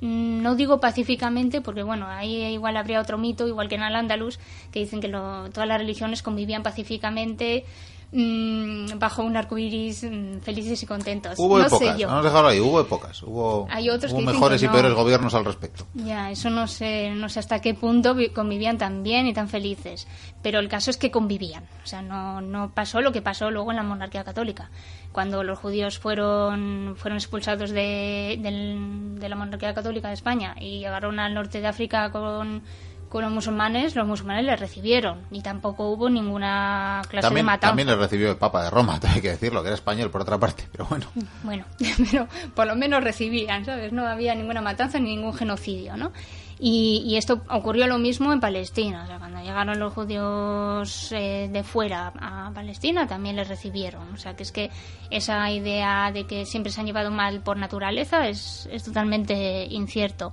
mm, No digo pacíficamente, porque bueno, ahí igual habría otro mito, igual que en Al-Ándalus, que dicen que lo- todas las religiones convivían pacíficamente mm, bajo un arco iris mm, felices y contentos. Hubo no épocas, sé yo. vamos a dejarlo ahí, hubo épocas. Hubo, Hay otros hubo que mejores que y peores gobiernos al respecto. Ya, eso no sé, no sé hasta qué punto vi- convivían tan bien y tan felices. Pero el caso es que convivían. O sea, no, no pasó lo que pasó luego en la monarquía católica. Cuando los judíos fueron, fueron expulsados de, del- de la monarquía católica de España y llegaron al norte de África con, con los musulmanes, los musulmanes les recibieron. Y tampoco hubo ninguna clase También, de matanza. también le recibió el Papa de Roma, hay que decirlo, que era español por otra parte, pero bueno. Bueno, pero por lo menos recibían, ¿sabes? No había ninguna matanza ni ningún genocidio, ¿no? Y, y esto ocurrió lo mismo en Palestina. O sea, cuando llegaron los judíos eh, de fuera a Palestina, también les recibieron. O sea, que es que esa idea de que siempre se han llevado mal por naturaleza es, es totalmente incierto.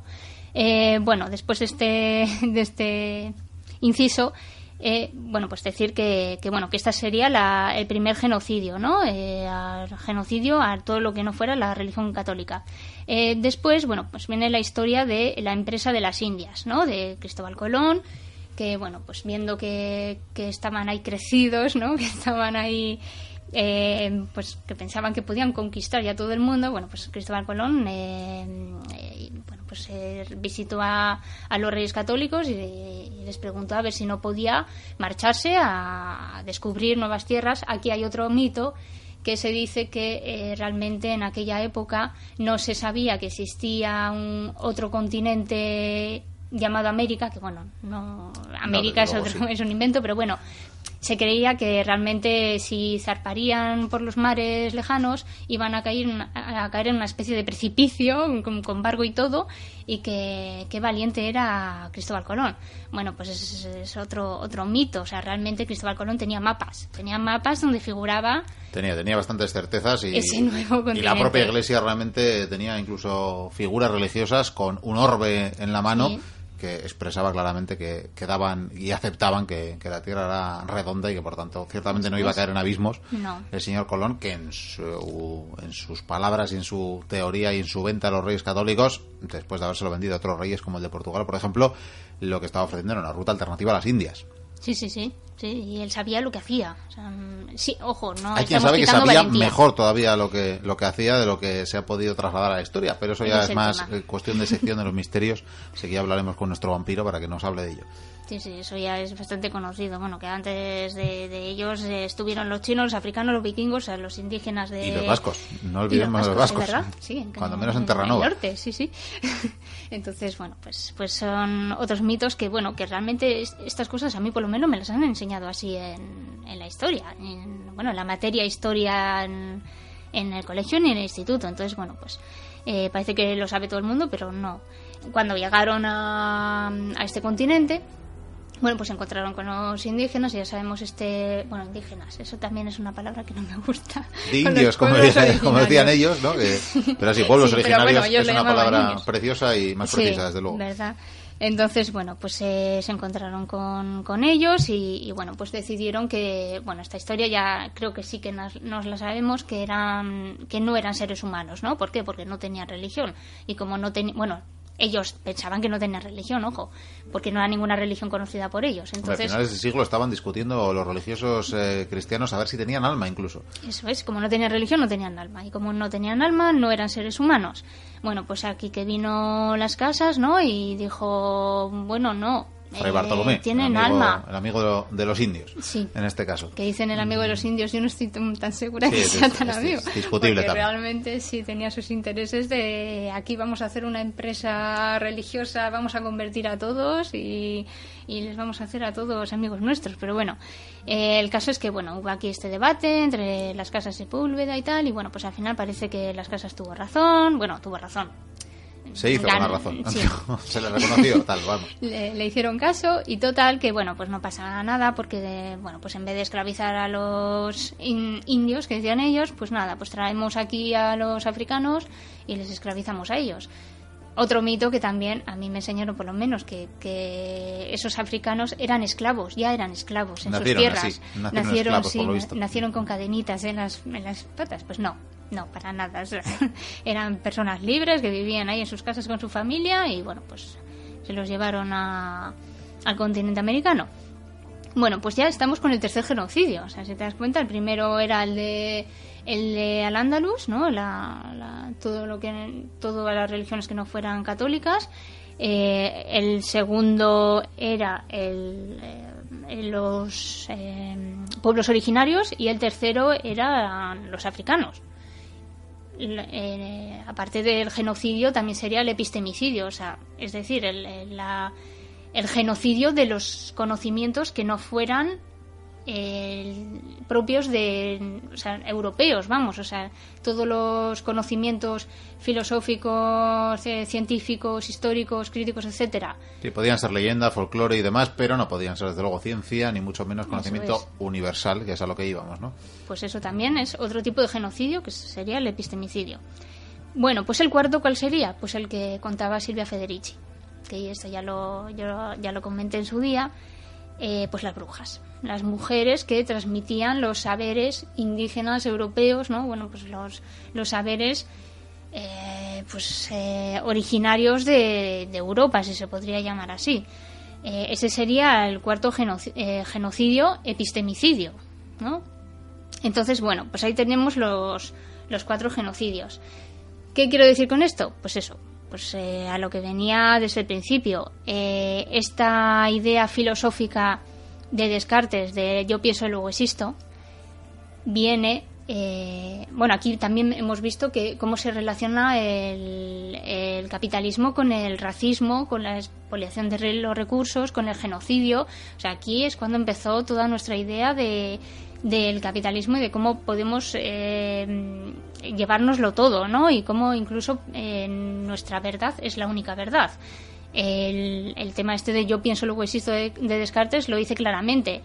Eh, bueno, después de este, de este inciso, eh, bueno, pues decir que, que, bueno que esta sería la- el primer genocidio, ¿no? Eh, genocidio a todo lo que no fuera la religión católica. Después, bueno, pues viene la historia de la empresa de las Indias, ¿no? De Cristóbal Colón, que bueno, pues viendo que, que estaban ahí crecidos, ¿no? Que estaban ahí eh, pues que pensaban que podían conquistar ya todo el mundo, bueno, pues Cristóbal Colón eh, eh, bueno, pues eh, visitó a, a los reyes católicos y, y les preguntó a ver si no podía marcharse a, descubrir nuevas tierras. Aquí hay otro mito que se dice que eh, realmente en aquella época no se sabía que existía un otro continente llamado América, que bueno, no América es, otro- sí. es un invento, pero bueno, se creía que realmente si zarparían por los mares lejanos iban a caer, en- a caer en una especie de precipicio con, con barco y todo y que qué valiente era Cristóbal Colón. Bueno, pues es, es otro otro mito, o sea, realmente Cristóbal Colón tenía mapas, tenía mapas donde figuraba Tenía, tenía bastantes certezas y, Ese nuevo y la propia iglesia realmente tenía incluso figuras religiosas con un orbe en la mano Sí. Que expresaba claramente que, que daban y aceptaban que, que la Tierra era redonda y que por tanto ciertamente no iba a caer en abismos No. el señor Colón, que en, su- en sus palabras y en su teoría y en su venta a los reyes católicos, después de habérselo vendido a otros reyes como el de Portugal, por ejemplo, lo que estaba ofreciendo era una ruta alternativa a las Indias. Sí, sí, sí, sí, y él sabía lo que hacía. O sea, mm, sí, ojo, no Hay quien sabe que sabía valentía. mejor todavía lo que, lo que hacía de lo que se ha podido trasladar a la historia, pero eso ya es más tema. eh, cuestión de sección de los misterios, así que ya hablaremos con nuestro vampiro para que nos hable de ello. Sí, sí, eso ya es bastante conocido. Bueno, que antes de, de ellos eh, estuvieron los chinos, los africanos, los vikingos, sea, los indígenas de... Y los vascos, no olvidemos de los vascos. ¿es ¿verdad? Sí, en- Cuando menos en el Terranova. norte, sí, sí. Entonces, bueno, pues, pues son otros mitos que, bueno, que realmente es- estas cosas a mí por lo menos me las han enseñado así en, en la historia. En, bueno, en la materia historia en, en el colegio ni en el instituto. Entonces, bueno, pues eh, parece que lo sabe todo el mundo, pero no. Cuando llegaron a, a este continente, bueno, pues se encontraron con los indígenas y ya sabemos este... Bueno, indígenas, eso también es una palabra que no me gusta. De indios, como, decían ellos, ¿no? Que- pero sí, pueblos Sí, originarios bueno, es una palabra preciosa y más Sí, precisa, desde luego. ¿verdad? Entonces, bueno, pues eh, se encontraron con, con ellos y, y, bueno, pues decidieron que, bueno, esta historia ya creo que sí que nos, nos la sabemos, que eran, que no eran seres humanos, ¿no? ¿Por qué? Porque no tenían religión. Y como no tenían, bueno, ellos pensaban que no tenían religión, ojo, porque no era ninguna religión conocida por ellos. Hombre, a Entonces, finales del siglo estaban discutiendo los religiosos eh, cristianos a ver si tenían alma incluso. Eso es, como no tenían religión, no tenían alma. Y como no tenían alma, no eran seres humanos. Bueno, pues aquí que vino las casas, ¿no? Y dijo, bueno, no. Fray eh, Bartolomé, Tienen el amigo, alma. el amigo de, lo- de los indios, Sí. en este caso. Que dicen el amigo de los indios, yo no estoy tan segura Sí, que es- sea es- tan es amigo. discutible porque también. realmente sí tenía sus intereses de aquí vamos a hacer una empresa religiosa, vamos a convertir a todos y, y les vamos a hacer a todos amigos nuestros. Pero bueno, eh, el caso es que bueno, hubo aquí este debate entre las casas Sepúlveda y tal, y bueno, pues al final parece que las casas tuvo razón, bueno, tuvo razón. Se hizo Gan- con la razón. sí. Se le reconoció, tal, vamos. le, le hicieron caso y total que bueno pues no pasa nada porque bueno pues en vez de esclavizar a los in- indios que decían ellos pues nada pues traemos aquí a los africanos y les esclavizamos a ellos otro mito que también a mí me enseñaron por lo menos que, que esos africanos eran esclavos ya eran esclavos en Nacieron sus tierras así, nacieron esclavos, sí, nacieron con cadenitas en las, en las patas pues no no, para nada. Eran personas libres que vivían ahí en sus casas con su familia y bueno, pues se los llevaron a, al continente americano. Bueno, pues ya estamos con el tercer genocidio. O sea, si te das cuenta, el primero era el de el de Al-Ándalus, ¿no? La, la- todo lo que todas las religiones que no fueran católicas. Eh, el segundo era el, eh, los eh, pueblos originarios y el tercero eran los africanos. Eh, aparte del genocidio también sería el epistemicidio, o sea, es decir, el- la- el genocidio de los conocimientos que no fueran eh, propios de, o sea, europeos, vamos, o sea, todos los conocimientos filosóficos, eh, científicos, históricos, críticos, etcétera, Sí, podían ser leyenda, folclore y demás, pero no podían ser desde luego ciencia, ni mucho menos conocimiento es. universal, que es a lo que íbamos, ¿no? pues eso también es otro tipo de genocidio que sería el epistemicidio. Bueno, pues el cuarto, ¿cuál sería? Pues el que contaba Silvia Federici, que esto ya lo, yo ya lo comenté en su día, eh, pues las brujas, las mujeres que transmitían los saberes indígenas europeos, ¿no? Bueno, pues los, los saberes eh, pues eh, originarios de, de Europa, si se podría llamar así. Eh, ese sería el cuarto genoci- genocidio epistemicidio, ¿no? Entonces, bueno, pues ahí tenemos los, los cuatro genocidios. ¿Qué quiero decir con esto? Pues eso, pues a lo que venía desde el principio. Esta idea filosófica de Descartes, de yo pienso y luego existo, viene. eh, bueno, aquí también hemos visto que cómo se relaciona el, el capitalismo con el racismo, con la expoliación de los recursos, con el genocidio. O sea, aquí es cuando empezó toda nuestra idea de, del capitalismo y de cómo podemos eh, llevárnoslo todo, ¿no? Y cómo incluso eh, nuestra verdad es la única verdad. El, tema este de yo pienso luego existo de, de Descartes lo dice claramente.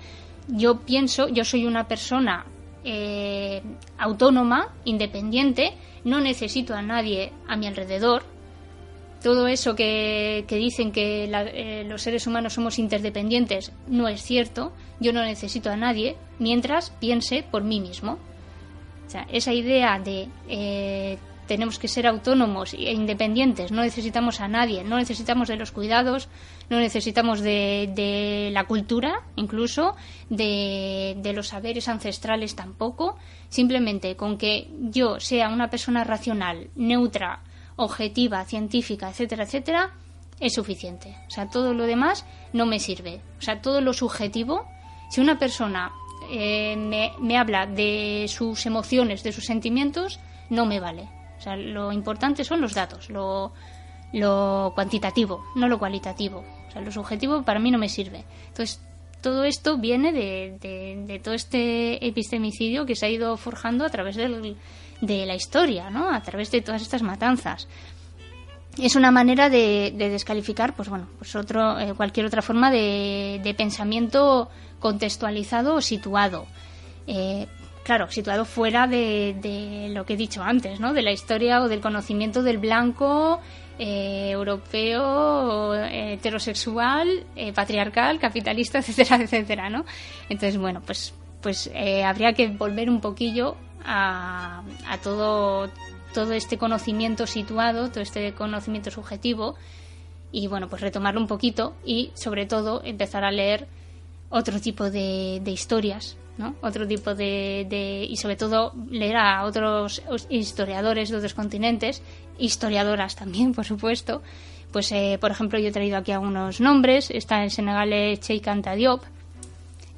Yo pienso, yo soy una persona eh, autónoma, independiente, no necesito a nadie a mi alrededor, todo eso que, dicen que eh, los seres humanos somos interdependientes no es cierto. Yo no necesito a nadie mientras piense por mí mismo. O sea, esa idea de eh, tenemos que ser autónomos e independientes, no necesitamos a nadie, no necesitamos de los cuidados, no necesitamos de, de la cultura, incluso, de, los saberes ancestrales tampoco. Simplemente con que yo sea una persona racional, neutra, objetiva, científica, etcétera, etcétera, es suficiente. O sea, todo lo demás no me sirve. O sea, todo lo subjetivo, si una persona eh, me habla de sus emociones, de sus sentimientos, no me vale. O sea, lo importante son los datos, lo, lo cuantitativo, no lo cualitativo. O sea, lo subjetivo para mí no me sirve. Entonces, todo esto viene de, de- todo este epistemicidio que se ha ido forjando a través del- de la historia, ¿no? A través de todas estas matanzas es una manera de, de descalificar pues bueno pues otro eh, cualquier otra forma de, de pensamiento contextualizado o situado Eh, claro situado fuera de, de lo que he dicho antes no de la historia o del conocimiento del blanco eh, europeo heterosexual eh, patriarcal capitalista etcétera etcétera no entonces bueno pues pues eh, habría que volver un poquillo a, a todo todo este conocimiento situado, todo este conocimiento subjetivo y bueno, pues retomarlo un poquito y sobre todo empezar a leer otro tipo de, de historias, Otro tipo de, y sobre todo leer a otros historiadores de otros continentes, historiadoras también, por supuesto. Pues, eh, por ejemplo, yo he traído aquí algunos nombres. Está en Senegal Cheikh Anta Diop,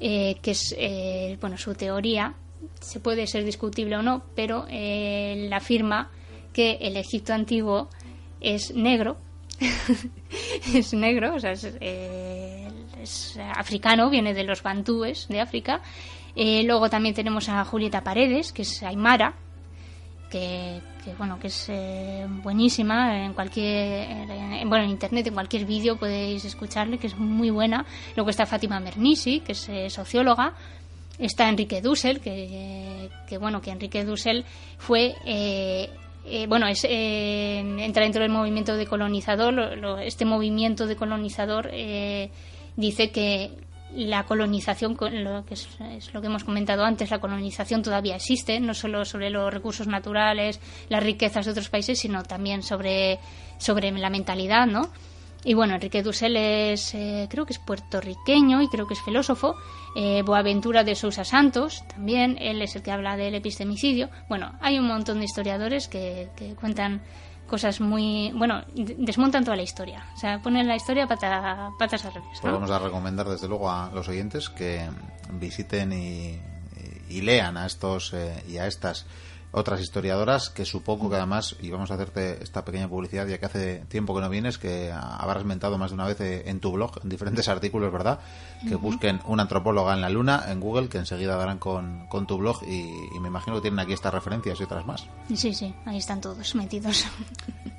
eh, que es eh, bueno su teoría se puede ser discutible o no pero eh, él afirma que el Egipto antiguo es negro es negro o sea es, eh, es africano viene de los bantúes de África Eh, luego también tenemos a Julieta Paredes que es aymara que, que, bueno que es eh, buenísima en cualquier en- bueno en internet en cualquier vídeo podéis escucharle que es muy buena. Luego está Fátima Mernisi que es eh, socióloga. Está Enrique Dussel que, que bueno que Enrique Dussel fue eh, eh, bueno es eh, entra dentro del movimiento decolonizador lo- lo- este movimiento decolonizador eh, dice que la colonización, lo que es, es lo que hemos comentado antes, la colonización todavía existe, no solo sobre los recursos naturales, las riquezas de otros países, sino también sobre, sobre la mentalidad, ¿no? Y bueno, Enrique Dussel es, eh, creo que es puertorriqueño y creo que es filósofo. Eh, Boaventura de Sousa Santos, también, él es el que habla del epistemicidio. Bueno, hay un montón de historiadores que, que cuentan cosas muy. Bueno, desmontan toda la historia. O sea, ponen la historia pata- patas al revés. Pues ¿no? vamos a recomendar desde luego a los oyentes que visiten y, y lean a estos eh, y a estas otras historiadoras que supongo que además, y vamos a hacerte esta pequeña publicidad ya que hace tiempo que no vienes, que habrás mentado más de una vez eh, en tu blog, en diferentes artículos, ¿verdad? Que busquen una antropóloga en la luna en Google, que enseguida darán con, con tu blog y, y me imagino que tienen aquí estas referencias y otras más. Sí, sí, ahí están todos metidos.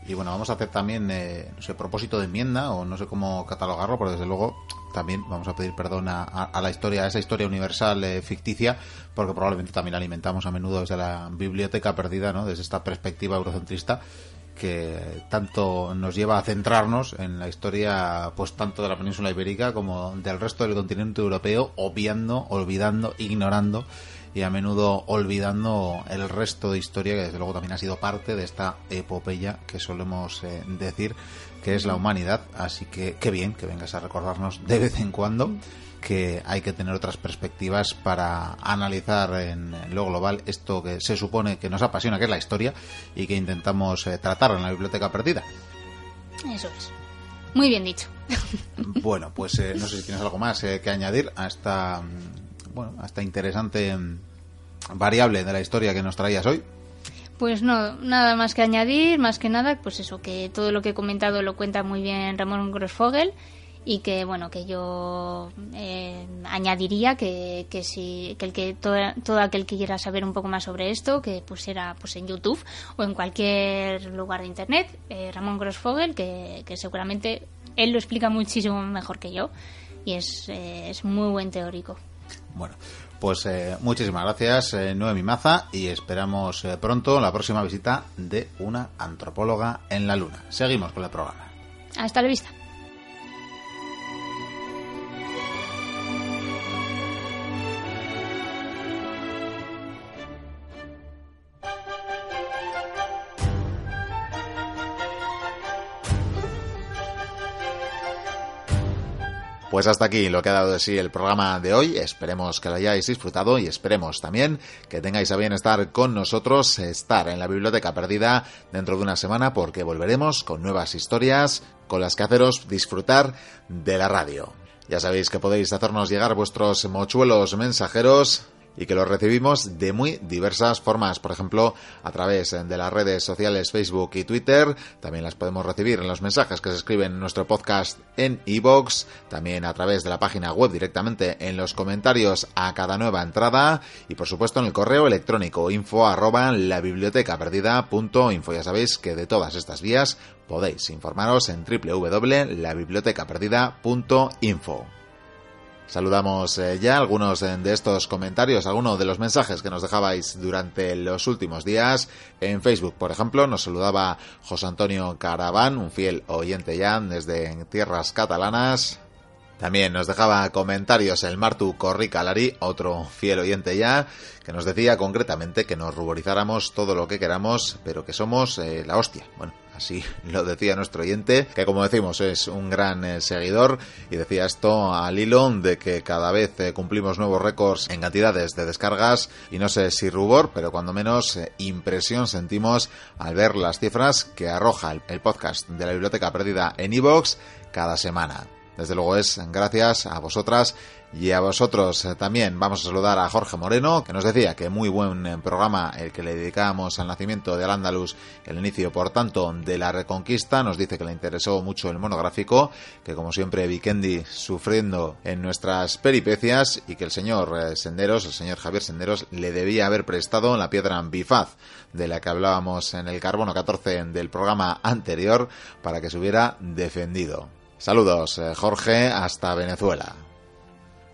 Y bueno, vamos a hacer también, eh, no sé, propósito de enmienda o no sé cómo catalogarlo, pero desde luego también vamos a pedir perdón a, a- la historia, a esa historia universal eh, ficticia, porque probablemente también alimentamos a menudo desde la biblioteca perdida, ¿no? Desde esta perspectiva eurocentrista que tanto nos lleva a centrarnos en la historia pues tanto de la península ibérica como del resto del continente europeo obviando, olvidando, ignorando y a menudo olvidando el resto de historia que desde luego también ha sido parte de esta epopeya que solemos eh, decir que es la humanidad así que qué bien que vengas a recordarnos de vez en cuando que hay que tener otras perspectivas para analizar en lo global esto que se supone que nos apasiona, que es la historia, y que intentamos eh, tratar en la biblioteca perdida. Eso es. Muy bien dicho. Bueno, pues eh, no sé si tienes algo más eh, que añadir a esta, mm, bueno, a esta interesante mm, variable de la historia que nos traías hoy. Pues no, nada más que añadir, más que nada, pues eso, que todo lo que he comentado lo cuenta muy bien Ramón Grossfogel y que, bueno, que yo eh, añadiría que, que, si, que el que todo, todo aquel que quiera saber un poco más sobre esto, que pusiera pues en YouTube o en cualquier lugar de Internet, eh, Ramón Grossfogel, que, que seguramente él lo explica muchísimo mejor que yo y es, eh, es muy buen teórico. Bueno, Pues eh, muchísimas gracias, eh, Noemi Maza, y esperamos eh, pronto la próxima visita de una antropóloga en la Luna. Seguimos con el programa. Hasta la vista. Pues hasta aquí lo que ha dado de sí el programa de hoy. Esperemos que lo hayáis disfrutado y esperemos también que tengáis a bien estar con nosotros, estar en la biblioteca perdida dentro de una semana porque volveremos con nuevas historias con las que haceros disfrutar de la radio. Ya sabéis que podéis hacernos llegar vuestros mochuelos mensajeros y que los recibimos de muy diversas formas, por ejemplo, a través de las redes sociales Facebook y Twitter, también las podemos recibir en los mensajes que se escriben en nuestro podcast en iVoox, también a través de la página web directamente en los comentarios a cada nueva entrada y por supuesto en el correo electrónico info arroba la biblioteca perdida punto info. Ya sabéis que de todas estas vías podéis informaros en www.labibliotecaperdida.info. Saludamos eh, ya algunos eh, de estos comentarios, algunos de los mensajes que nos dejabais durante los últimos días. En Facebook, por ejemplo, nos saludaba José Antonio Caraván, un fiel oyente ya desde tierras catalanas. También nos dejaba comentarios el Martu Corricalari, otro fiel oyente ya, que nos decía concretamente que nos ruborizáramos todo lo que queramos, pero que somos eh, la hostia. Bueno, así lo decía nuestro oyente, que como decimos es un gran eh, seguidor y decía esto al hilo de que cada vez eh, cumplimos nuevos récords en cantidades de descargas y no sé si rubor, pero cuando menos eh, impresión sentimos al ver las cifras que arroja el, podcast de la biblioteca perdida en iVoox cada semana. Desde luego es gracias a vosotras y a vosotros eh, también. Vamos a saludar a Jorge Moreno, que nos decía que muy buen eh, programa el que le dedicábamos al nacimiento de Al-Ándalus, el inicio, por tanto, de la Reconquista. Nos dice que le interesó mucho el monográfico, que como siempre Vikendi sufriendo en nuestras peripecias y que el señor eh, Senderos, el señor Javier Senderos, le debía haber prestado la piedra bifaz de la que hablábamos en el carbono 14 del programa anterior para que se hubiera defendido. Saludos, Jorge, hasta Venezuela.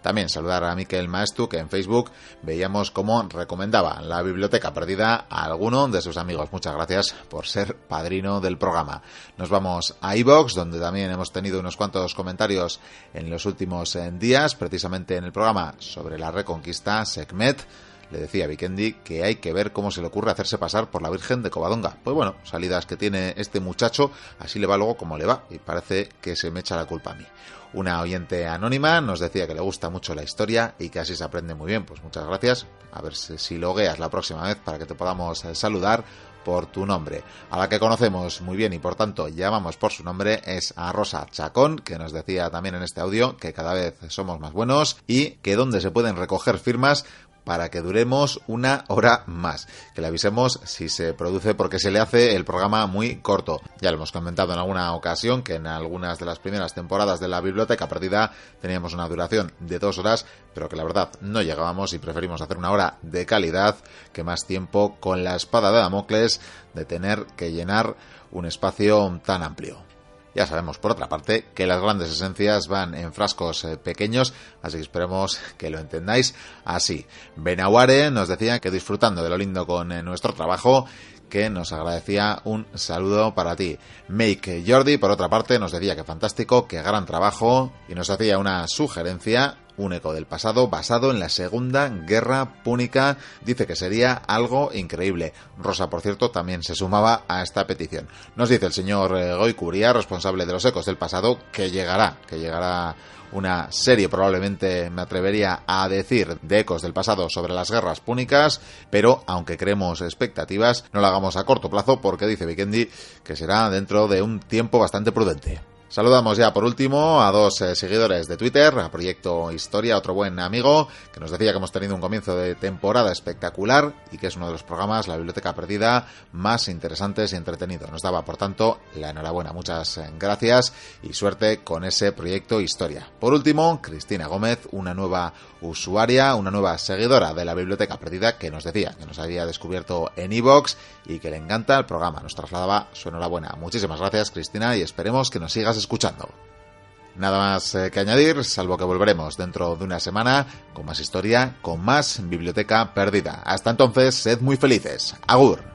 También saludar a Miquel Maestu, que en Facebook veíamos cómo recomendaba la biblioteca perdida a alguno de sus amigos. Muchas gracias por ser padrino del programa. Nos vamos a iBox, donde también hemos tenido unos cuantos comentarios en los últimos eh, días, precisamente en el programa sobre la reconquista Segmet le decía a Vikendi que hay que ver cómo se le ocurre hacerse pasar por la Virgen de Covadonga. Pues bueno, salidas que tiene este muchacho, así le va luego como le va, y parece que se me echa la culpa a mí. Una oyente anónima nos decía que le gusta mucho la historia y que así se aprende muy bien. Pues muchas gracias. A ver si, si logueas la próxima vez para que te podamos eh, saludar por tu nombre. A la que conocemos muy bien y por tanto llamamos por su nombre es a Rosa Chacón, que nos decía también en este audio que cada vez somos más buenos y que donde se pueden recoger firmas para que duremos una hora más. Que le avisemos si se produce porque se le hace el programa muy corto. Ya lo hemos comentado en alguna ocasión que en algunas de las primeras temporadas de la biblioteca perdida teníamos una duración de dos horas, pero que la verdad no llegábamos y preferimos hacer una hora de calidad que más tiempo con la espada de Damocles de tener que llenar un espacio tan amplio. Ya sabemos, por otra parte, que las grandes esencias van en frascos eh, pequeños, así que esperemos que lo entendáis así. Benaguare nos decía que disfrutando de lo lindo con eh, nuestro trabajo, que nos agradecía un saludo para ti. Make Jordi, por otra parte, nos decía que fantástico, que gran trabajo, y nos hacía una sugerencia un eco del pasado basado en la Segunda Guerra Púnica. Dice que sería algo increíble. Rosa, por cierto, también se sumaba a esta petición. Nos dice el señor eh, Goy Curia, responsable de los ecos del pasado, que llegará, que llegará una serie probablemente me atrevería a decir de ecos del pasado sobre las guerras púnicas, pero aunque creemos expectativas, no lo hagamos a corto plazo porque dice Vikendi que será dentro de un tiempo bastante prudente. Saludamos ya por último a dos eh, seguidores de Twitter, a Proyecto Historia, otro buen amigo, que nos decía que hemos tenido un comienzo de temporada espectacular y que es uno de los programas, La Biblioteca Perdida, más interesantes y entretenidos. Nos daba, por tanto, la enhorabuena. Muchas eh, gracias y suerte con ese Proyecto Historia. Por último, Cristina Gómez, una nueva usuaria, una nueva seguidora de La Biblioteca Perdida, que nos decía que nos había descubierto en iVoox y que le encanta el programa. Nos trasladaba su enhorabuena. Muchísimas gracias, Cristina, y esperemos que nos sigas escuchando. Nada más eh, que añadir, salvo que volveremos dentro de una semana con más historia, con más biblioteca perdida. Hasta entonces, sed muy felices. Agur.